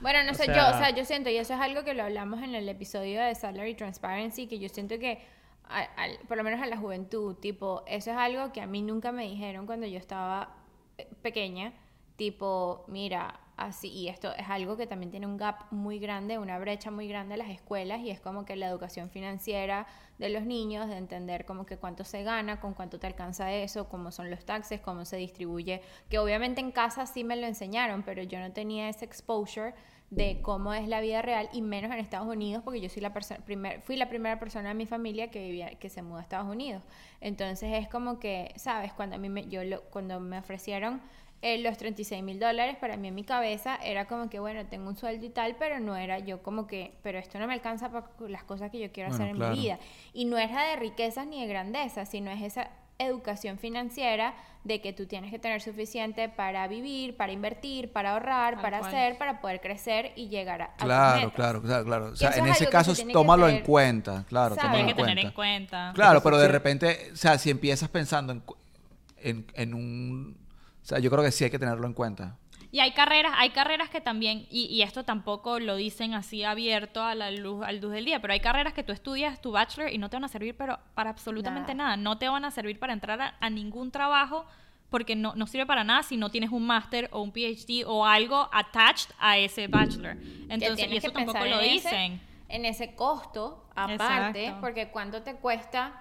Bueno, no O sé, yo, sea- o sea, yo siento, y eso es algo que lo hablamos en el episodio de Salary Transparency, que yo siento que, a- al- por lo menos a la juventud, tipo, eso es algo que a mí nunca me dijeron cuando yo estaba eh, pequeña, tipo, mira, así, y esto es algo que también tiene un gap muy grande, una brecha muy grande en las escuelas, y es como que la educación financiera de los niños, de entender como que cuánto se gana, con cuánto te alcanza eso, cómo son los taxes, cómo se distribuye, que obviamente en casa sí me lo enseñaron, pero yo no tenía ese exposure de cómo es la vida real y menos en Estados Unidos porque yo soy la primer, fui la primera persona en mi familia que vivía que se mudó a Estados Unidos. Entonces es como que sabes cuando a mí me, yo lo- cuando me ofrecieron eh, los 36 mil dólares para mí en mi cabeza era como que bueno tengo un sueldo y tal pero no era yo como que pero esto no me alcanza para las cosas que yo quiero Bueno, hacer en claro. mi vida y no era de riquezas ni de grandeza sino es esa educación financiera de que tú tienes que tener suficiente para vivir, para invertir, para ahorrar, para cual. hacer, para poder crecer y llegar a, tus Claro, metas. claro, claro, claro. O sea, en es ese caso tómalo en tener- cuenta, claro, tómalo en que tener cuenta. en cuenta. Claro, pero de repente, o sea, si empiezas pensando en, en, en un... O sea, yo creo que sí hay que tenerlo en cuenta. Y hay carreras, hay carreras que también, y, y esto tampoco lo dicen así abierto a la luz, al luz del día, pero hay carreras que tú estudias tu bachelor y no te van a servir pero para absolutamente Nada. nada. No te van a servir para entrar a, a ningún trabajo porque no, no sirve para nada si no tienes un máster o un PhD o algo attached a ese bachelor. Entonces, y tienes eso que pensar tampoco lo en ese- dicen. en ese costo aparte, Exacto. porque cuánto te cuesta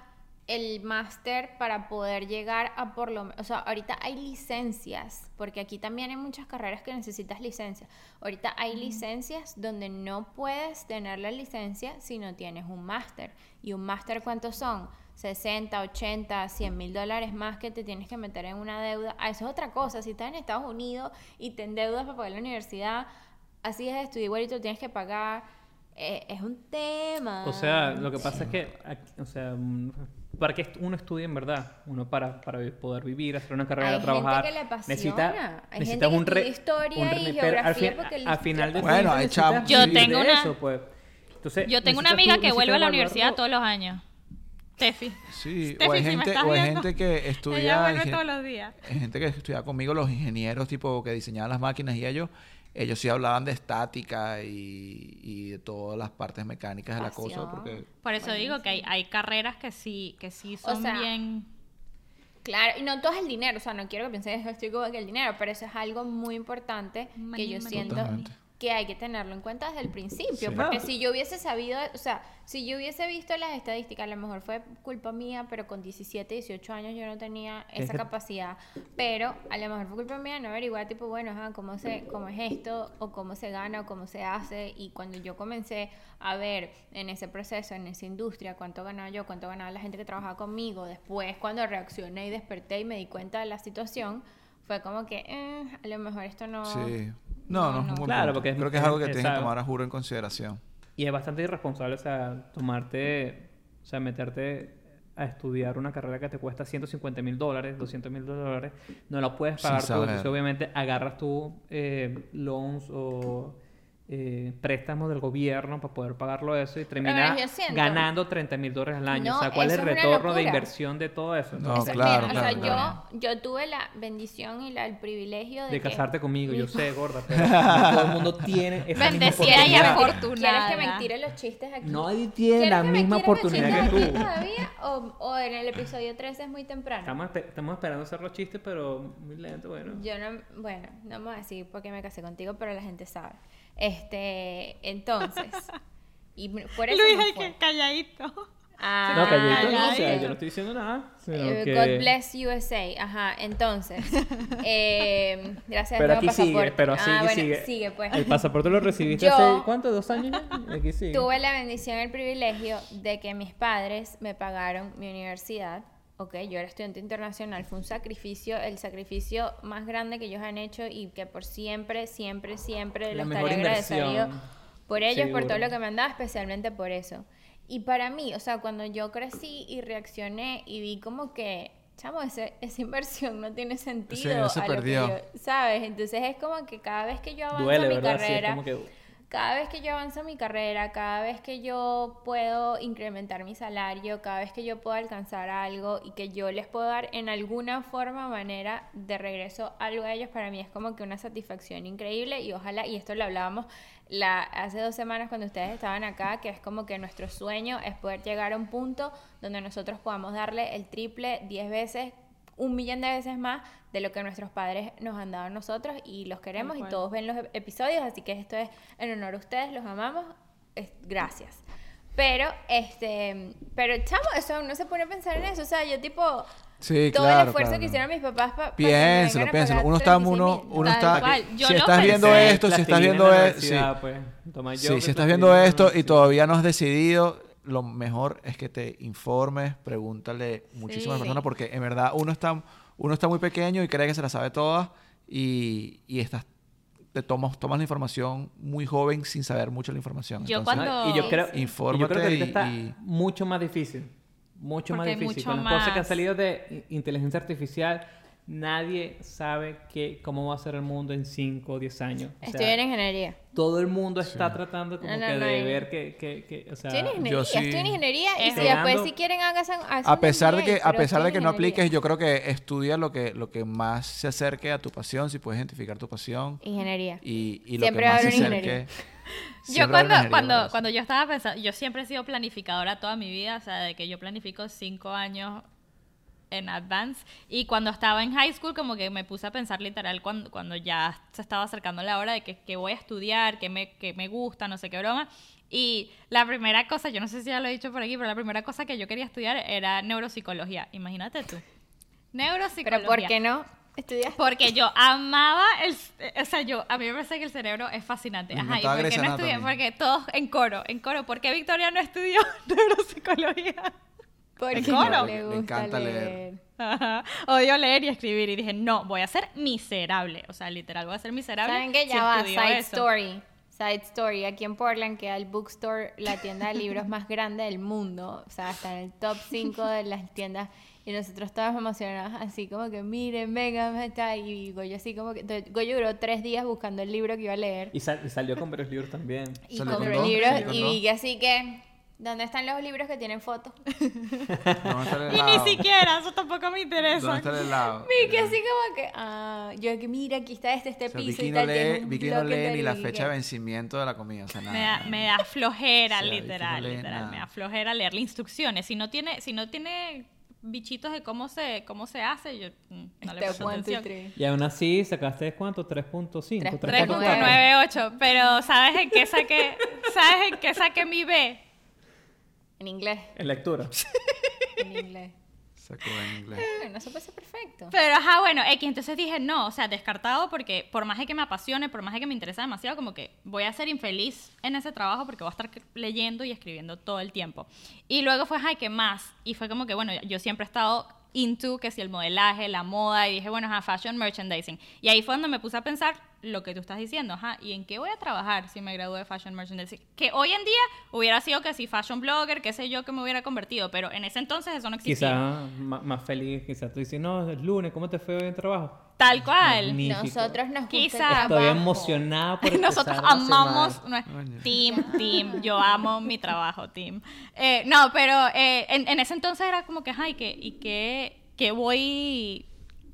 el máster para poder llegar a por lo menos, o sea, ahorita hay licencias, porque aquí también hay muchas carreras que necesitas licencia. Ahorita hay licencias donde no puedes tener la licencia si no tienes un máster. ¿Y un máster cuántos son? 60, 80, 100 mil dólares más que te tienes que meter en una deuda. Ah, eso es otra cosa. Si estás en Estados Unidos y te endeudas para pagar la universidad, así es de estudio igualito, tienes que pagar. Eh, es un tema. O sea, lo que pasa es que, aquí- o sea, mm, para que uno estudie en verdad, uno para, para poder vivir, hacer una carrera, Hay gente trabajar, que le apasiona. necesita, Hay gente que un re- estudia historia un y re- al geografía fin- porque a- al final de Bueno, hay necesitas chavos- Yo tengo de una- eso, pues. Entonces, Yo tengo una amiga tú- que vuelve a la universidad todos los años. Tefi. Sí, Steffi, o hay si me gente, estás o hay gente que Ella estudia... vuelve ingen- todos los días. Hay gente que estudia conmigo, los ingenieros tipo que diseñaban las máquinas y ellos, ellos sí hablaban de estática y, y de todas las partes mecánicas de la cosa, porque Por eso digo que hay, hay carreras que sí, que sí son sea, bien. Claro, y no todo es el dinero, o sea, no quiero que piensen que estoy como que el dinero, pero eso es algo muy importante que yo money, siento Totalmente. Que hay que tenerlo en cuenta desde el principio, Sí. porque No. si yo hubiese sabido, o sea, si yo hubiese visto las estadísticas, a lo mejor fue culpa mía, pero con 17, 18 años yo no tenía Es esa capacidad, pero a lo mejor fue culpa mía no averiguar, tipo, bueno, ajá, cómo, se, cómo es esto, o cómo se gana, o cómo se hace, y cuando yo comencé a ver en ese proceso, en esa industria, cuánto ganaba yo, cuánto ganaba la gente que trabajaba conmigo, después cuando reaccioné y desperté y me di cuenta de la situación, fue como que, eh, a lo mejor esto no... sí. No, no, es un buen Claro, punto. porque es- Creo que es algo que tienes que tomar a juro en consideración. Y es bastante irresponsable, o sea, tomarte, o sea, meterte a estudiar una carrera que te cuesta 150 mil dólares, 200 mil dólares, no la puedes pagar tú. Entonces, obviamente, agarras tú eh, loans o préstamos del gobierno para poder pagarlo eso y siento- ganando 30 mil dólares al año. No, o sea, ¿cuál es el retorno de inversión de todo eso? No, es claro, bien, o claro, sea, claro. yo, yo tuve la bendición y la- el privilegio de, de que- casarte conmigo, yo sé, gorda, pero no todo el mundo tiene esa misma Bendecida y afortunada. ¿Quieres que me tire los chistes aquí? Nadie tiene ¿Quieres la misma oportunidad que aquí tú. todavía? O, o en el episodio 13 es muy temprano. Estamos, estamos esperando hacer los chistes, pero muy lento, bueno. Yo no, bueno, no me voy a decir por qué me casé contigo, pero la gente sabe. Este, entonces, Y por eso Luis, fue. que calladito. Ah, No, calladito, no, o sea, yo no estoy diciendo nada. sino Eh, que- God bless USA, ajá, entonces, eh, gracias Pero aquí nuevo sigue, pasaporte. pero ah, sigue, bueno, sigue. sigue, pues. El pasaporte lo recibiste Yo- hace, ¿cuánto? ¿Dos años ya? Aquí sigue. Tuve la bendición y el privilegio de que mis padres me pagaron mi universidad. Ok, yo era estudiante internacional, fue un sacrificio, el sacrificio más grande que ellos han hecho y que por siempre, siempre, siempre mejor estaré agradecido por ellos, por todo Seguro. lo que me han dado, especialmente por eso. Y para mí, o sea, cuando yo crecí y reaccioné y vi como que, chamo, ese- esa inversión no tiene sentido. se a lo que perdió. yo- ¿Sabes? Entonces es como que cada vez que yo avanzo Duele, mi ¿verdad? Sí, es carrera, como que... cada vez que yo avanzo mi carrera, cada vez que yo puedo incrementar mi salario, cada vez que yo puedo alcanzar algo y que yo les puedo dar en alguna forma manera de regreso algo a ellos, para mí es como que una satisfacción increíble y ojalá, y esto lo hablábamos la, hace dos semanas cuando ustedes estaban acá, que es como que nuestro sueño es poder llegar a un punto donde nosotros podamos darle el triple, diez veces, un millón de veces más de lo que nuestros padres nos han dado a nosotros y los queremos y todos ven los ep- episodios, así que esto es en honor a ustedes, los amamos, es- gracias. Pero, este, pero chamo, eso no se pone a pensar en eso, o sea, yo tipo, Sí, todo claro. el esfuerzo claro. que hicieron mis papás para Piénselo, piénselo. Uno está, uno, uno está. cual. Yo si lo estás viendo pensé. esto, si estás viendo esto, sí. pues. Si estás viendo esto y todavía no has decidido, lo mejor es que te informes, pregúntale muchísimas Sí. personas, porque en verdad uno está, uno está muy pequeño y cree que se la sabe todas y, y estás, te tomas, tomas la información muy joven sin saber mucho la información. Yo Entonces, cuando- Y yo creo, y yo creo que ahorita y- está y- mucho más difícil. Mucho más Porque hay difícil. mucho Con las cosas que han más- salido de inteligencia artificial, nadie sabe qué, cómo va a ser el mundo en 5 o 10 años. O sea, Estoy en ingeniería. todo el mundo está tratando como No, no, que no, de ver que, que, que, o sea, Estoy en ingeniería, yo sí- estoy en ingeniería y si después si quieren hagan, hagan a pesar de que a pesar de que no apliques, yo creo que estudia lo que lo que más se acerque a tu pasión, si puedes identificar tu pasión Ingeniería. y, y lo Siempre que más se acerque. ingeniería. Yo siempre va a haber cuando, cuando, cuando yo estaba pensando, yo siempre he sido planificadora toda mi vida, o sea, de que yo planifico cinco años en advance y cuando estaba en high school como que me puse a pensar literal cuando, cuando ya se estaba acercando la hora de que, que voy a estudiar, que me, que me gusta, no sé qué broma. Y la primera cosa, yo no sé si ya lo he dicho por aquí, pero la primera cosa que yo quería estudiar era neuropsicología. Imagínate tú. Neuropsicología. Pero ¿por qué no estudias? Porque yo amaba el... O sea, yo... A mí me parece que el cerebro es fascinante. Ajá, ¿y por qué no estudié? Porque todos en coro, en coro. ¿Por qué Victoria no estudió neuropsicología? Porque no le Le gusta encanta leer. leer. Ajá. Odio leer y escribir. Y dije, no, voy a ser miserable. O sea, literal, voy a ser miserable. ¿Saben qué? si Ya va, estudio side eso. story. Side story. Aquí en Portland queda el bookstore, la tienda de libros más grande del mundo. O sea, está en el top 5 de las tiendas. Y nosotros todos emocionados, así como que miren, vengan, está. Y Goyo así como que. Goyo duró tres días buscando el libro que iba a leer. Y, sal- y salió con varios libros también. Y ¿Salió con compró libros ¿Salió con y vi que así que. ¿Dónde están los libros que tienen fotos? ¿Dónde está el Y ni siquiera, eso tampoco me interesa. ¿Dónde está el helado? Vi que así como que. Ah, yo que mira, aquí está este, este O sea, piso Vicky y no tal. lee, Vicky no ni la fecha de vencimiento de la comida, o sea, nada. Me da, me da flojera, O sea, literal, Vicky no lee literal. nada. Me da flojera leerle instrucciones. Si no tiene, si no tiene bichitos de cómo se, cómo se hace, yo mm, no le Step presto atención. Y aún así sacaste cuánto? 3.5. 3.9. 3.98, pero ¿sabes en qué saqué? ¿Sabes en qué saqué mi B? En inglés. En lectura. En inglés. Sacó en inglés. Bueno, eso puede ser perfecto. Pero, ajá, bueno, X, entonces dije, no, o sea, descartado porque por más de que me apasione, por más de que me interesa demasiado, como que voy a ser infeliz en ese trabajo porque voy a estar leyendo y escribiendo todo el tiempo. Y luego fue, ay, ¿qué más? Y fue como que, bueno, yo siempre he estado into, que si el modelaje, la moda, y dije, bueno, ajá, fashion merchandising. Y ahí fue donde me puse a pensar lo que tú estás diciendo, ajá, ¿y en qué voy a trabajar si me gradúo de fashion merchandising? Que hoy en día hubiera sido que si fashion blogger, qué sé yo, que me hubiera convertido, pero en ese entonces eso no existía. Quizás más feliz, quizás tú dices, no, es lunes, ¿cómo te fue hoy en trabajo? Tal cual. Magnífico. Nosotros nos gusta Estoy emocionada por Nosotros amamos team, team. Yo amo mi trabajo, team. Eh, no, pero eh, en, en ese entonces era como que, ay, ¿qué, ¿y qué, qué voy,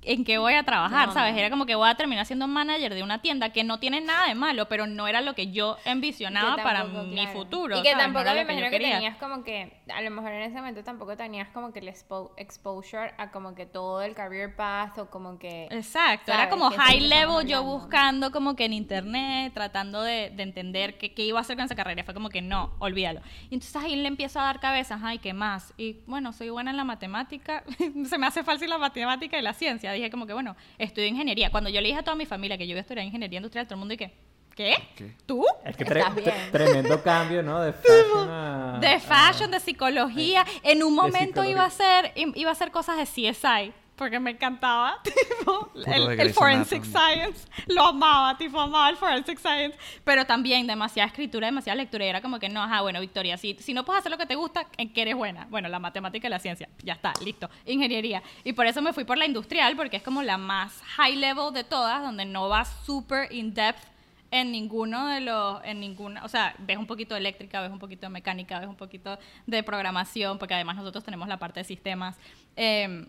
en qué voy a trabajar, No, ¿sabes? no. Era como que voy a terminar siendo manager de una tienda que no tiene nada de malo, pero no era lo que yo envisionaba Que para mi futuro. Y que ¿sabes? No tampoco era me que imagino que tenías como que, a lo mejor en ese momento tampoco tenías como que el expo- exposure a como que todo el career path o como que... Exacto, era como high level yo buscando como que en internet, tratando de, de entender qué, qué iba a hacer con esa carrera. Fue como que no, olvídalo. Y entonces ahí le empiezo a dar cabezas, ay, ¿qué más? Y bueno, soy buena en la matemática, se me hace fácil la matemática y la ciencia. Dije como que bueno, estudio ingeniería. Cuando yo le dije a toda mi familia que yo iba a estudiar ingeniería industrial, todo el mundo dije, ¿qué? ¿Qué? ¿Tú? Es que tre- bien. tre- tremendo cambio, ¿no? De fashion a... de fashion, de psicología. En un momento iba a hacer iba a hacer cosas de CSI porque me encantaba, tipo el, el forensic science, lo amaba, tipo amaba el forensic science, pero también demasiada escritura, demasiada lectura y era como que no, ajá, bueno, Victoria, si, si no puedes hacer lo que te gusta, ¿en qué eres buena? Bueno, la matemática y la ciencia, ya está, listo, ingeniería. Y por eso me fui por la industrial porque es como la más high level de todas, donde no vas super in depth en ninguno de los, en ninguna, o sea, ves un poquito de eléctrica, ves un poquito de mecánica, ves un poquito de programación, porque además nosotros tenemos la parte de sistemas, eh,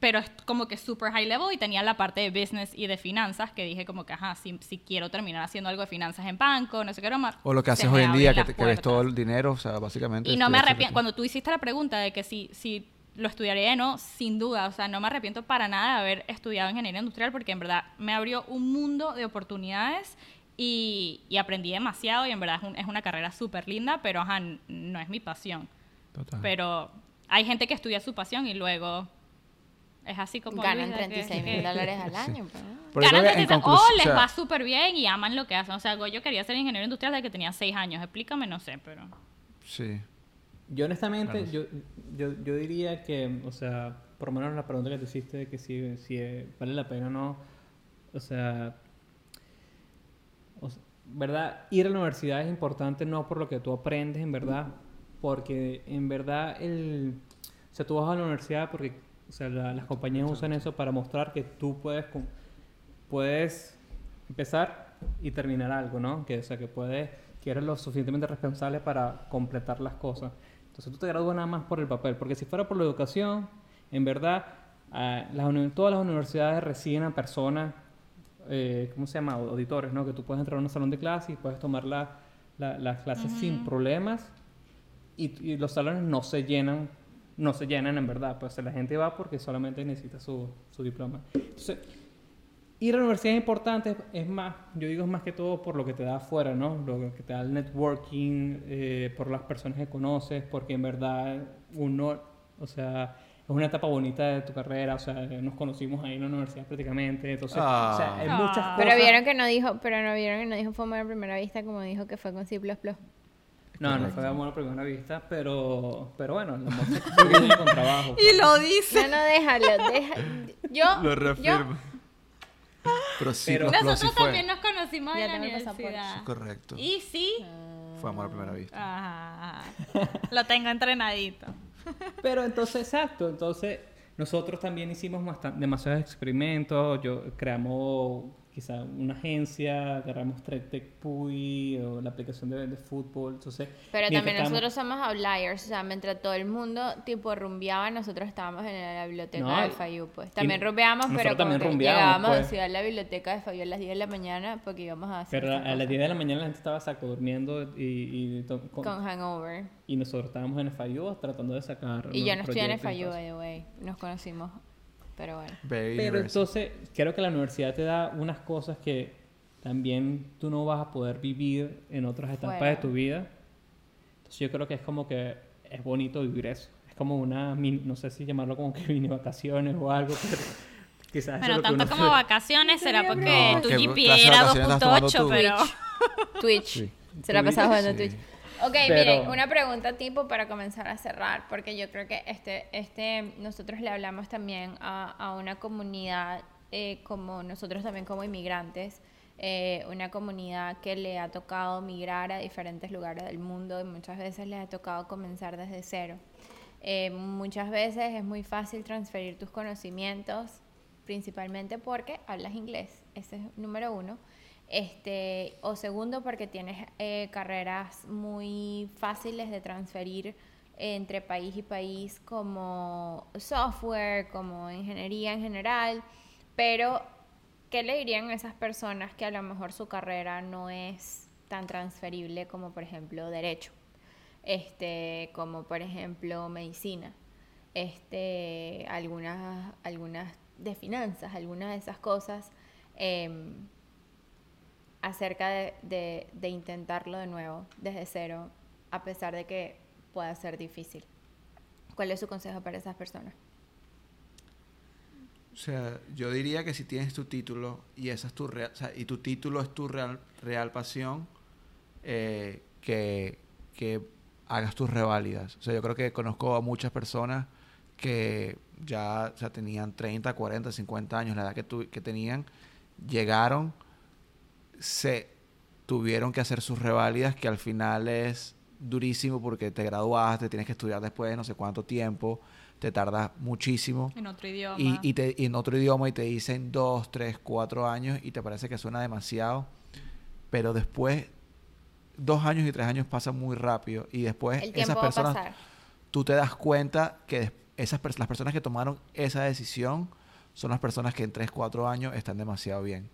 pero es como que super high level y tenía la parte de business y de finanzas, que dije como que, ajá, si, si quiero terminar haciendo algo de finanzas en banco, no sé qué broma. O lo que haces hoy en día, que, te- que ves todo el dinero, o sea, básicamente. Y no me arrepiento, cuando tú hiciste la pregunta de que si, si lo estudiaría no, sin duda, o sea, no me arrepiento para nada de haber estudiado ingeniería industrial porque en verdad me abrió un mundo de oportunidades y, y aprendí demasiado y en verdad es, un- es una carrera súper linda, pero ajá, no es mi pasión. Total. Pero hay gente que estudia su pasión y luego es así como... Ganan Luis, de que- 36 mil dólares al año. pues. Pero ganan creo que en 36 conclusión, o les va súper bien y aman lo que hacen. O sea, yo quería ser ingeniero industrial desde que tenía 6 años. Explícame, no sé, pero... Sí. Yo honestamente, Claro. yo, yo, yo diría que, o sea, por lo menos la pregunta que te hiciste de que si, si eh, vale la pena o no, o sea, o sea, ¿verdad? Ir a la universidad es importante no por lo que tú aprendes, en verdad, porque en verdad el, o sea, tú vas a la universidad porque, o sea, la- las compañías usan eso para mostrar que tú puedes, puedes empezar y terminar algo, ¿no? Que, o sea, que puedes, que eres lo suficientemente responsable para completar las cosas. Entonces tú te gradúas nada más por el papel, porque si fuera por la educación, en verdad, ah, las todas las universidades reciben a personas, eh, ¿cómo se llama? Auditores, ¿no? Que tú puedes entrar a un salón de clase y puedes tomar la- la- las clases sin problemas y, y los salones no se llenan, no se llenan en verdad, pues la gente va porque solamente necesita su, su diploma. Entonces, ir a la universidad es importante, es más, yo digo es más que todo por lo que te da afuera, ¿no? Lo que te da el networking, eh, por las personas que conoces, porque en verdad uno, o sea, es una etapa bonita de tu carrera, o sea, nos conocimos ahí en la universidad prácticamente, entonces, o sea, hay Ah. muchas cosas. Pero vieron que no dijo, pero no vieron que no dijo fue a primera vista como dijo que fue con C++. No, no fue amor a primera vista, pero, pero bueno, el amor se con trabajo. Y lo dice. No, no, déjalo, deja. Yo, Lo yo, reafirmo. Pero sí, Pero- sí Nosotros fue. también nos conocimos Ya en la universidad. Sí, correcto. Y sí. Fue amor a primera vista. Ajá, ajá. Lo tengo entrenadito. Pero entonces, exacto, entonces nosotros también hicimos demasiados experimentos, yo creamos quizá una agencia, agarramos TrekTech Pui o la aplicación de, de fútbol, entonces... Pero también estábamos- nosotros somos outliers, o sea, mientras todo el mundo tipo rumbeaba, nosotros estábamos en la biblioteca No, de FIU, pues. También rumbeamos, pero también llegábamos pues. a en la biblioteca de FIU a las 10 de la mañana porque íbamos a hacer Pero a, a las cosa 10 de la mañana la gente estaba saco durmiendo y, y, con- con hangover. y nosotros estábamos en FIU tratando de sacar... Y yo no estoy en FIU, cosas. by the way. Nos conocimos, pero bueno. Bay Pero University. entonces, creo que la universidad te da unas cosas que también tú no vas a poder vivir en otras etapas Fuera. de tu vida. Entonces yo creo que es como que es bonito vivir eso. Es como una, mini- no sé si llamarlo como que mini vacaciones o algo, pero quizás Bueno, tanto como vacaciones será porque No, tu ¿qué GPA clase de era vacaciones estás tomando 2.8, tú? pero... Twitch. Sí. Se la pasaba jugando Sí. Twitch. Ok, Pero- miren, una pregunta tipo para comenzar a cerrar, porque yo creo que este, este, nosotros le hablamos también a, a una comunidad eh, como nosotros también como inmigrantes, eh, una comunidad que le ha tocado migrar a diferentes lugares del mundo y muchas veces les ha tocado comenzar desde cero. Eh, muchas veces es muy fácil transferir tus conocimientos, principalmente porque hablas inglés, ese es número uno. Este, o segundo, porque tienes eh, carreras muy fáciles de transferir entre país y país como software, como ingeniería en general. Pero, ¿qué le dirían a esas personas que a lo mejor su carrera no es tan transferible como, por ejemplo, derecho? Este, como por ejemplo medicina, este, algunas, algunas de finanzas, algunas de esas cosas, em, acerca de, de intentarlo de nuevo, desde cero, a pesar de que pueda ser difícil. ¿Cuál es su consejo para esas personas? O sea, yo diría que si tienes tu título y esa es tu real, o sea, y tu título es tu real, real pasión, eh, que, que hagas tus reválidas. O sea, yo creo que conozco a muchas personas que ya o sea, tenían 30, 40, 50 años, la edad que, tu, que tenían, llegaron, se tuvieron que hacer sus reválidas, que al final es durísimo porque te graduaste, tienes que estudiar después de no sé cuánto tiempo, te tardas muchísimo. En otro idioma. Y, y, te, y en otro idioma y te dicen dos, tres, cuatro años y te parece que suena demasiado. Pero después, dos años y tres años pasan muy rápido y después El esas tiempo va a personas, pasar. tú te das cuenta que esas las personas que tomaron esa decisión son las personas que en tres, cuatro años están demasiado bien.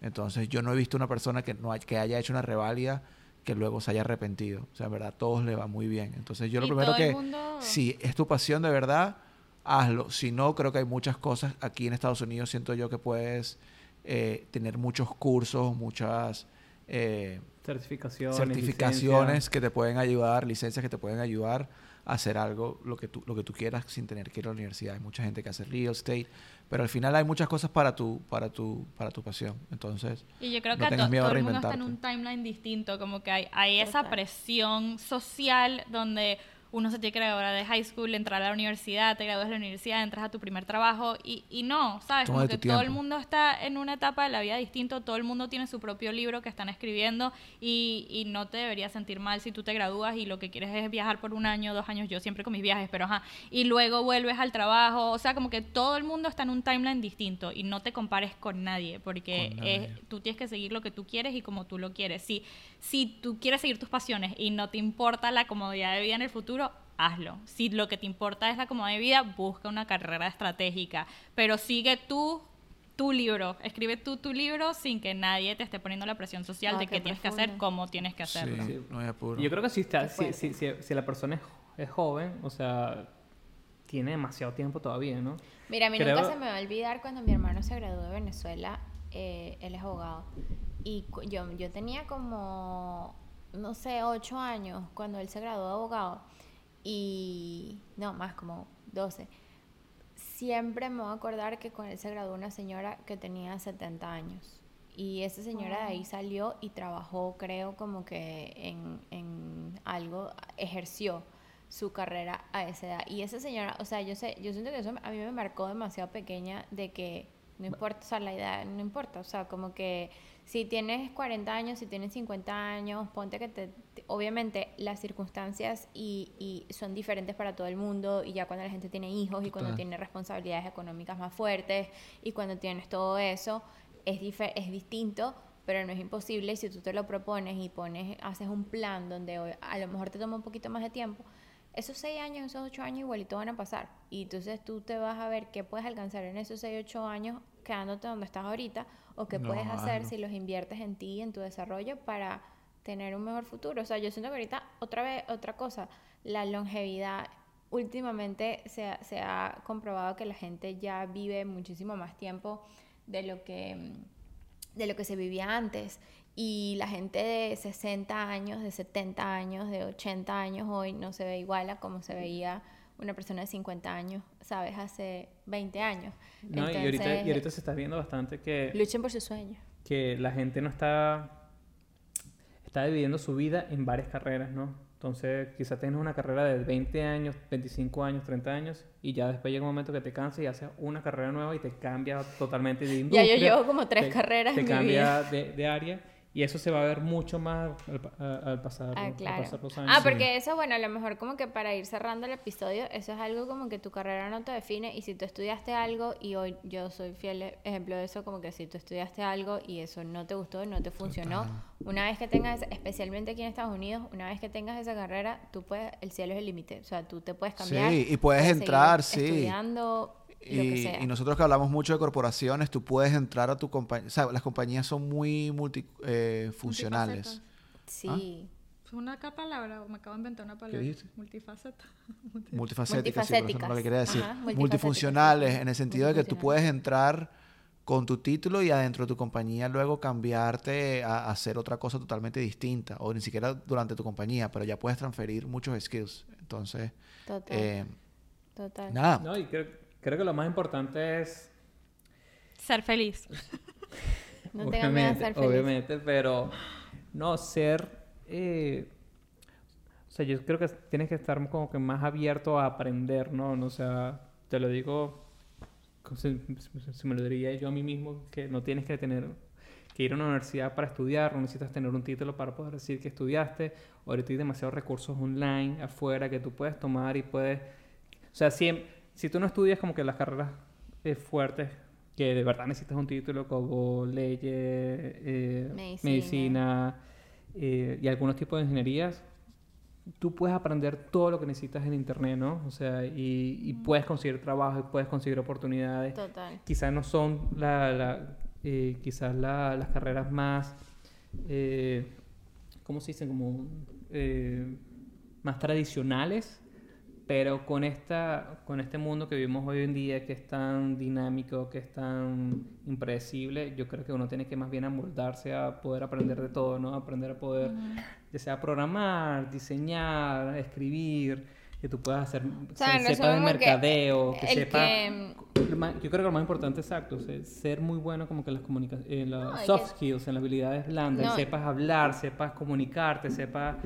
Entonces yo no he visto una persona que, no hay- que haya hecho una reválida que luego se haya arrepentido. O sea, en verdad, a todos le va muy bien. Entonces yo lo primero que... mundo- Si es tu pasión de verdad, hazlo. Si no, creo que hay muchas cosas aquí en Estados Unidos. Siento yo que puedes eh, tener muchos cursos, muchas eh, Certificaciones. certificaciones que te pueden ayudar, licencias que te pueden ayudar hacer algo lo que tú lo que tú quieras sin tener que ir a la universidad. Hay mucha gente que hace real estate, pero al final hay muchas cosas para tu para tu para tu pasión. Entonces, Y yo creo no que a tengas to- miedo todo el mundo está en un timeline distinto, como que hay, hay esa presión social donde uno se tiene que graduar de high school, entrar a la universidad, te gradúas de la universidad, entras a tu primer trabajo y, y no, ¿sabes? Como que todo el mundo está en una etapa de la vida distinto, todo el mundo tiene su propio libro que están escribiendo y, y no te deberías sentir mal si tú te gradúas y lo que quieres es viajar por un año, dos años, yo siempre con mis viajes, pero ajá, y luego vuelves al trabajo, o sea, como que todo el mundo está en un timeline distinto y no te compares con nadie, porque Con es- tú tienes que seguir lo que tú quieres y como tú lo quieres. Si, si tú quieres seguir tus pasiones y no te importa la comodidad de vida en el futuro, hazlo. Si lo que te importa es la comodidad de vida, busca una carrera estratégica, pero sigue tú tu libro, escribe tú tu libro sin que nadie te esté poniendo la presión social Ah, de qué tienes que hacer, cómo tienes que hacerlo. Sí. no hay apuro. Y Yo creo que si, está, si, si, si, si la persona es, es joven, o sea, tiene demasiado tiempo todavía, ¿no? Mira, a mí Creo- nunca se me va a olvidar cuando mi hermano se graduó de Venezuela, eh, él es abogado, y yo, yo tenía como, no sé, ocho años cuando él se graduó de abogado, y no, más como 12. Siempre me voy a acordar que con él se graduó una señora que tenía 70 años. Y esa señora de ahí salió y trabajó, creo, como que en, en algo, ejerció su carrera a esa edad. Y esa señora, o sea, yo sé, yo siento que eso a mí me marcó demasiado pequeña de que no importa, o sea, la edad no importa, o sea, como que si tienes 40 años, si tienes 50 años, ponte que te, te- obviamente las circunstancias y, y son diferentes para todo el mundo y ya cuando la gente tiene hijos y cuando tiene responsabilidades económicas más fuertes y cuando tienes todo eso, es, es distinto, pero no es imposible si tú te lo propones y pones, haces un plan donde a lo mejor te toma un poquito más de tiempo, esos seis años, esos ocho años igualito van a pasar. Y entonces tú te vas a ver qué puedes alcanzar en esos seis, ocho años quedándote donde estás ahorita o qué No, puedes hacer hazlo. si los inviertes en ti, en tu desarrollo para tener un mejor futuro. O sea, yo siento que ahorita, otra vez, otra cosa, la longevidad, últimamente se ha, se ha comprobado que la gente ya vive muchísimo más tiempo de lo que, de lo que se vivía antes. Y la gente de 60 años, de 70 años, de 80 años hoy no se ve igual a como se veía una persona de 50 años, ¿sabes? Hace 20 años. No, y, ahorita, y Entonces, ahorita se está viendo bastante que, Luchen por sus sueños. que la gente no está, está dividiendo su vida en varias carreras, ¿no? Entonces, quizás tienes una carrera de 20 años, 25 años, 30 años, y ya después llega un momento que te cansas y haces una carrera nueva y te cambia totalmente de Ya industria. yo llevo como tres te- carreras Te en mi cambia de, de área y eso se va a ver mucho más al, pa- a- al pasar, Ah, al claro. pasar los años. Ah, porque eso, bueno, a lo mejor como que para ir cerrando el episodio, eso es algo como que tu carrera no te define y si tú estudiaste algo y hoy yo soy fiel ejemplo de eso, como que si tú estudiaste algo y eso no te gustó, no te funcionó, Total. una vez que tengas, especialmente aquí en Estados Unidos, una vez que tengas esa carrera, tú puedes, el cielo es el límite, o sea, tú te puedes cambiar. Sí, y puedes entrar, sí. Estudiando lo que Y, sea. y nosotros que hablamos mucho de corporaciones, tú puedes entrar a tu compañía. O sea, las compañías son muy multifuncionales. Sí. ¿Es una palabra me acabo de inventar una palabra? dijiste? Multifaceta. multifacéticas, sí, por eso no lo que quería decir. Ajá, Multifuncionales, en el sentido de que tú puedes entrar con tu título y adentro de tu compañía luego cambiarte a, a hacer otra cosa totalmente distinta. O ni siquiera durante tu compañía, pero ya puedes transferir muchos skills. Entonces, Total. eh, total. nada. No, y creo, creo que lo más importante es Ser feliz. No tengas miedo a ser feliz. Obviamente, pero no ser. eh, o sea, yo creo que tienes que estar como que más abierto a aprender, ¿no? No, O sea, te lo digo. Si, si me lo diría yo a mí mismo, que no tienes que tener que ir a una universidad para estudiar, no necesitas tener un título para poder decir que estudiaste. Ahorita hay demasiados recursos online afuera que tú puedes tomar y puedes. O sea, si, si tú no estudias como que las carreras eh, fuertes, que de verdad necesitas un título como leyes, eh, Medicina. medicina, eh, y algunos tipos de ingenierías, tú puedes aprender todo lo que necesitas en internet, ¿no? O sea, y, y puedes conseguir trabajo, y puedes conseguir oportunidades. Total. Quizás no son la, la- eh, quizás la- las carreras más, eh, ¿cómo se dicen? Como eh, más tradicionales, pero con, esta, con este mundo que vivimos hoy en día, que es tan dinámico, que es tan impredecible, yo creo que uno tiene que más bien amoldarse a poder aprender de todo, ¿no? Aprender a poder, ya sea programar, diseñar, escribir, que tú puedas hacer, sea, en se- de que mercadeo, que, el sepa... que- Yo creo que lo más importante, exacto, es ser muy bueno como que en las comunica- en las No, y soft que- skills, en las habilidades blandas, No. sepas hablar, sepas comunicarte, sepas...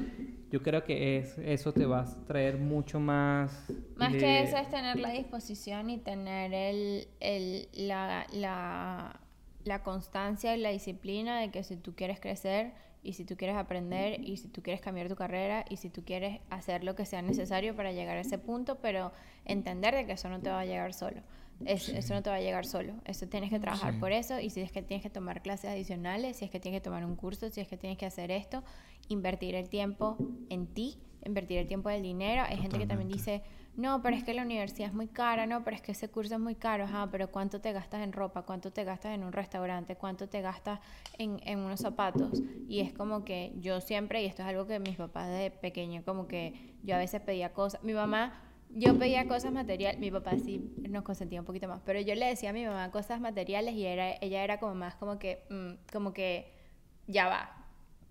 Yo creo que es, eso te va a traer mucho más... Más que eso es tener la disposición y tener el, el, la, la, la constancia y la disciplina de que si tú quieres crecer y si tú quieres aprender y si tú quieres cambiar tu carrera y si tú quieres hacer lo que sea necesario para llegar a ese punto, pero entender de que eso no te va a llegar solo. Es- Eso no te va a llegar solo. Eso tienes que trabajar Sí. por eso y si es que tienes que tomar clases adicionales, si es que tienes que tomar un curso, si es que tienes que hacer esto, invertir el tiempo en ti, invertir el tiempo del dinero. Hay gente que también dice, no, pero es que la universidad es muy cara, no, pero es que ese curso es muy caro, ajá, pero ¿cuánto te gastas en ropa? ¿Cuánto te gastas en un restaurante? ¿Cuánto te gastas en, en unos zapatos? Y es como que yo siempre, y esto es algo que mis papás de pequeño, como que yo a veces pedía cosas, mi mamá, yo pedía cosas materiales, mi papá sí nos consentía un poquito más, pero yo le decía a mi mamá cosas materiales y era, ella era como más como que, mm, como que, ya va,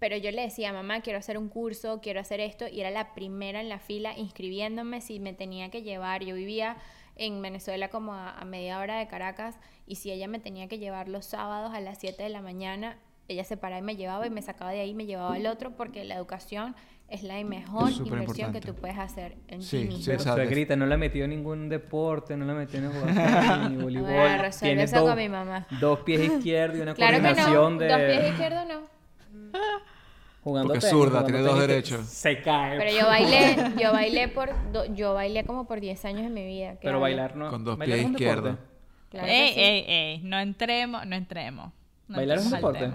pero yo le decía, mamá, quiero hacer un curso, quiero hacer esto, y era la primera en la fila inscribiéndome si me tenía que llevar. Yo vivía en Venezuela como a, a media hora de Caracas, y si ella me tenía que llevar los sábados a las 7 de la mañana, ella se paraba y me llevaba y me sacaba de ahí y me llevaba al otro, porque la educación es la mejor Es inversión que tú puedes hacer en Sí, ti mismo. sí, O exacto. sea, grita, no le ha metido ningún deporte, no le ha metido en jugar ni voleibol. Bueno, resuelve Tiene eso dos, con mi mamá. dos pies izquierdos y una Claro que coordinación no, de... dos pies izquierdos no. Jugando Porque es tenis, zurda, jugando tiene dos tenis, derechos. Se cae. Pero yo bailé, yo bailé por, do- yo bailé como por 10 años en mi vida. ¿qué Pero bailar no... Con dos bailar pies izquierdos. Claro ey, sí. ey, ey, no entremos, no entremos. No ¿Bailar es un deporte?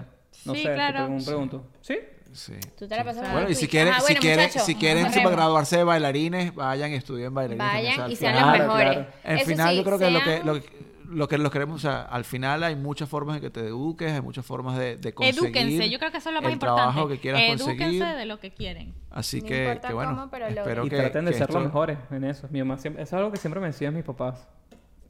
No sí, sé, claro. te pregun- pregunto. ¿Sí? Sí. Tú te la pasas Bueno, y si quieren, Ajá, si bueno, quieren, muchachos, si quieren graduarse de bailarines, vayan y estudien bailarines. Vayan y sean los mejores. claro. En Eso final sí, yo creo que lo que, sean- lo, que- lo que los queremos, o sea, al final hay muchas formas de que te eduques, hay muchas formas de, de conseguir Edúquense, yo creo que eso es lo más el importante. trabajo que quieras Edúquense conseguir. de lo que quieren. Así No que, importa que bueno, cómo, pero espero y que, traten de que ser esto- los mejores en eso. Mi mamá siempre, eso es algo que siempre me decían mis papás.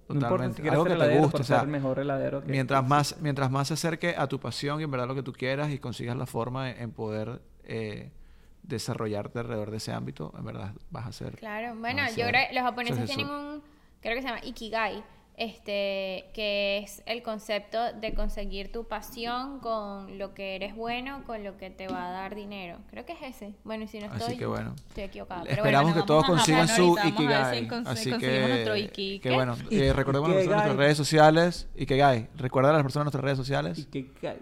No importa Totalmente. si Algo que te guste, o sea, ser el mejor heladero que- Mientras más, mientras más se acerque a tu pasión y en verdad lo que tú quieras y consigas la forma en poder eh, desarrollarte alrededor de ese ámbito, en verdad vas a ser. Claro, bueno, yo creo que los japoneses es tienen un, creo que se llama Ikigai, este, que es el concepto de conseguir tu pasión con lo que eres bueno, con lo que te va a dar dinero. Creo que es ese. Bueno, y si no Así estoy, que bueno. estoy equivocada. Pero Esperamos bueno, que todos consigan su si Ikigai. cons- Así conseguimos nuestro que, Iki- que bueno, eh, recordemos a nuestras Ikigai. redes sociales. Ikigai. Recuerda a las personas nuestras redes Y sociales. que cae.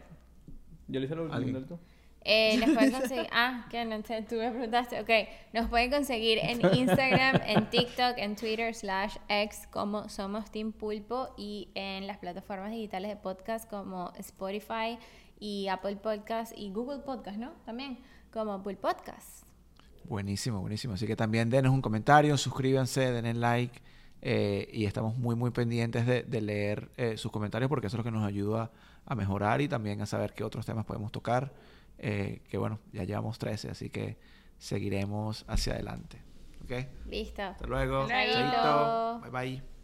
Yo le hice lo último. Eh, nos pueden conseguir. Ah, que no sé, tú me preguntaste. Ok, nos pueden conseguir en Instagram, en TikTok, en Twitter, slash X, como Somos Team Pulpo, y en las plataformas digitales de podcast como Spotify y Apple Podcast y Google Podcast, ¿no? También, como Pulp Podcast. Buenísimo, buenísimo. Así que también denos un comentario, suscríbanse, denle like. eh, y estamos muy, muy pendientes de, de leer eh, sus comentarios porque eso es lo que nos ayuda a mejorar y también a saber qué otros temas podemos tocar. Eh, que bueno, ya llevamos 13, así que seguiremos hacia adelante. ¿Ok? Listo. Hasta luego. Hasta luego. Chaito. Bye bye.